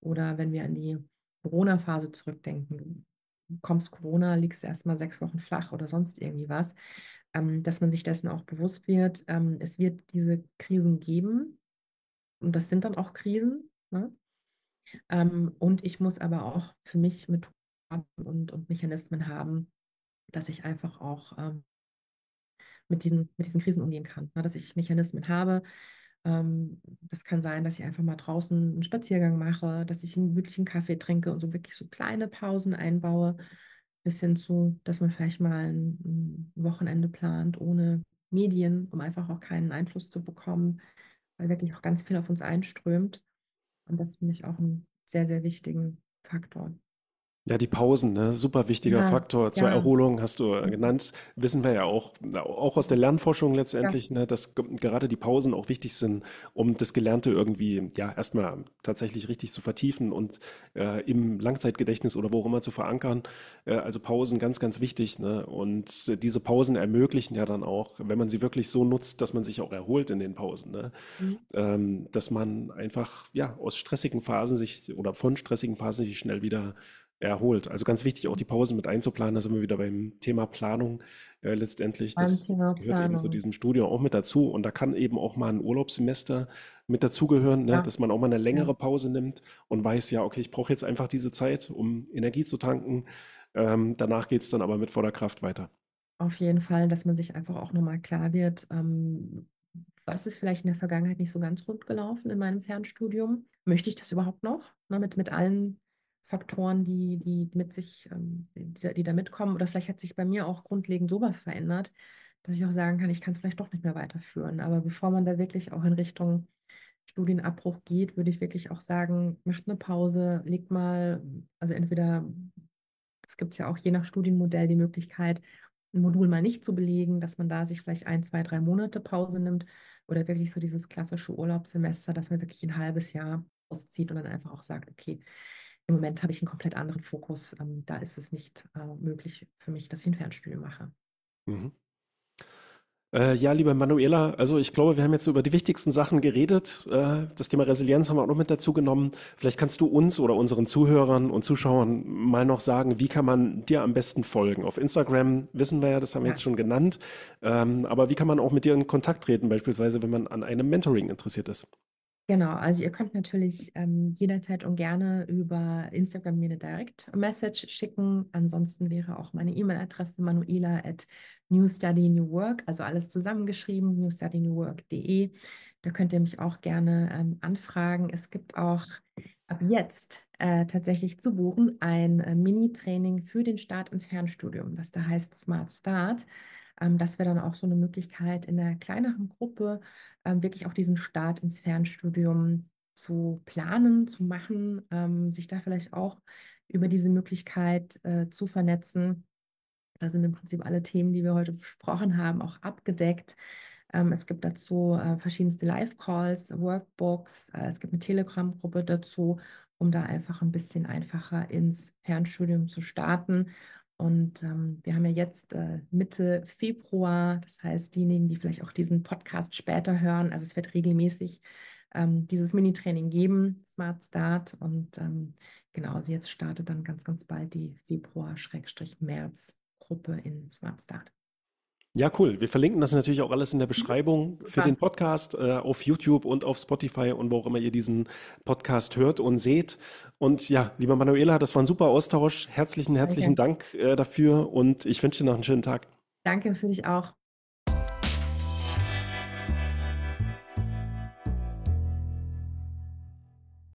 Oder wenn wir an die Corona-Phase zurückdenken, du bekommst Corona, liegst erstmal sechs Wochen flach oder sonst irgendwie was, ähm, dass man sich dessen auch bewusst wird. Ähm, es wird diese Krisen geben und das sind dann auch Krisen. Ne? Ähm, und ich muss aber auch für mich Methoden und, und Mechanismen haben, dass ich einfach auch ähm, mit diesen, mit diesen Krisen umgehen kann. Ne? Dass ich Mechanismen habe. Ähm, das kann sein, dass ich einfach mal draußen einen Spaziergang mache, dass ich einen gemütlichen Kaffee trinke und so wirklich so kleine Pausen einbaue, bis hin zu, dass man vielleicht mal ein, ein Wochenende plant ohne Medien, um einfach auch keinen Einfluss zu bekommen, weil wirklich auch ganz viel auf uns einströmt. Und das finde ich auch einen sehr, sehr wichtigen Faktor. Ja, die Pausen, ne? Super wichtiger Ja, Faktor zur ja, Erholung, hast du äh, genannt. Wissen wir ja auch, auch aus der Lernforschung ja, letztendlich, ne, dass ge- gerade die Pausen auch wichtig sind, um das Gelernte irgendwie, ja, erstmal tatsächlich richtig zu vertiefen und äh, im Langzeitgedächtnis oder wo auch immer zu verankern. Äh, also Pausen ganz, ganz wichtig, ne? Und äh, diese Pausen ermöglichen ja dann auch, wenn man sie wirklich so nutzt, dass man sich auch erholt in den Pausen, ne? mhm, ähm, dass man einfach ja aus stressigen Phasen sich oder von stressigen Phasen sich schnell wieder erholt. Also ganz wichtig, auch die Pausen mit einzuplanen. Da sind wir wieder beim Thema Planung äh, letztendlich. beim Das, das gehört eben zu Planung. diesem Studium auch mit dazu. Und da kann eben auch mal ein Urlaubssemester mit dazugehören, ne? Ja, Dass man auch mal eine längere Pause nimmt und weiß, ja, okay, ich brauche jetzt einfach diese Zeit, um Energie zu tanken. Ähm, danach geht es dann aber mit voller Kraft weiter. Auf jeden Fall, dass man sich einfach auch nochmal klar wird, ähm, was ist vielleicht in der Vergangenheit nicht so ganz rund gelaufen in meinem Fernstudium? Möchte ich das überhaupt noch? Ne, mit, mit allen Faktoren, die, die mit sich, ähm, die, da- die da mitkommen. Oder vielleicht hat sich bei mir auch grundlegend sowas verändert, dass ich auch sagen kann, ich kann es vielleicht doch nicht mehr weiterführen. Aber bevor man da wirklich auch in Richtung Studienabbruch geht, würde ich wirklich auch sagen, macht eine Pause, legt mal, also entweder es gibt ja auch je nach Studienmodell die Möglichkeit, ein Modul mal nicht zu belegen, dass man da sich vielleicht ein, zwei, drei Monate Pause nimmt oder wirklich so dieses klassische Urlaubssemester, dass man wirklich ein halbes Jahr auszieht und dann einfach auch sagt, okay, im Moment habe ich einen komplett anderen Fokus. Ähm, da ist es nicht äh, möglich für mich, dass ich ein Fernstudium mache. Mhm. Äh, ja, liebe Manuela, also ich glaube, wir haben jetzt über die wichtigsten Sachen geredet. Äh, das Thema Resilienz haben wir auch noch mit dazu genommen. Vielleicht kannst du uns oder unseren Zuhörern und Zuschauern mal noch sagen, wie kann man dir am besten folgen? Auf Instagram wissen wir ja, das haben wir Ja. jetzt schon genannt. Ähm, aber wie kann man auch mit dir in Kontakt treten, beispielsweise, wenn man an einem Mentoring interessiert ist? Genau, also ihr könnt natürlich ähm, jederzeit und gerne über Instagram mir eine Direct-Message schicken. Ansonsten wäre auch meine E-Mail-Adresse manuela at newstudynewwork, also alles zusammengeschrieben, newstudynewwork.de. Da könnt ihr mich auch gerne ähm, anfragen. Es gibt auch ab jetzt äh, tatsächlich zu buchen ein äh, Mini-Training für den Start ins Fernstudium, das da heißt Smart Start. Ähm, das wäre dann auch so eine Möglichkeit in einer kleineren Gruppe ähm, wirklich auch diesen Start ins Fernstudium zu planen, zu machen, ähm, sich da vielleicht auch über diese Möglichkeit äh, zu vernetzen. Da sind im Prinzip alle Themen, die wir heute besprochen haben, auch abgedeckt. Ähm, es gibt dazu äh, verschiedenste Live-Calls, Workbooks. Äh, es gibt eine Telegram-Gruppe dazu, um da einfach ein bisschen einfacher ins Fernstudium zu starten. Und ähm, wir haben ja jetzt äh, Mitte Februar, das heißt, diejenigen, die vielleicht auch diesen Podcast später hören, also es wird regelmäßig ähm, dieses Mini-Training geben, Smart Start. Und ähm, genau, also jetzt startet dann ganz, ganz bald die Februar-März-Gruppe in Smart Start. Ja, cool. Wir verlinken das natürlich auch alles in der Beschreibung für den Podcast äh, auf YouTube und auf Spotify und wo auch immer ihr diesen Podcast hört und seht. Und ja, lieber Manuela, das war ein super Austausch. Herzlichen, herzlichen Danke. Dank äh, dafür und ich wünsche dir noch einen schönen Tag. Danke für dich auch.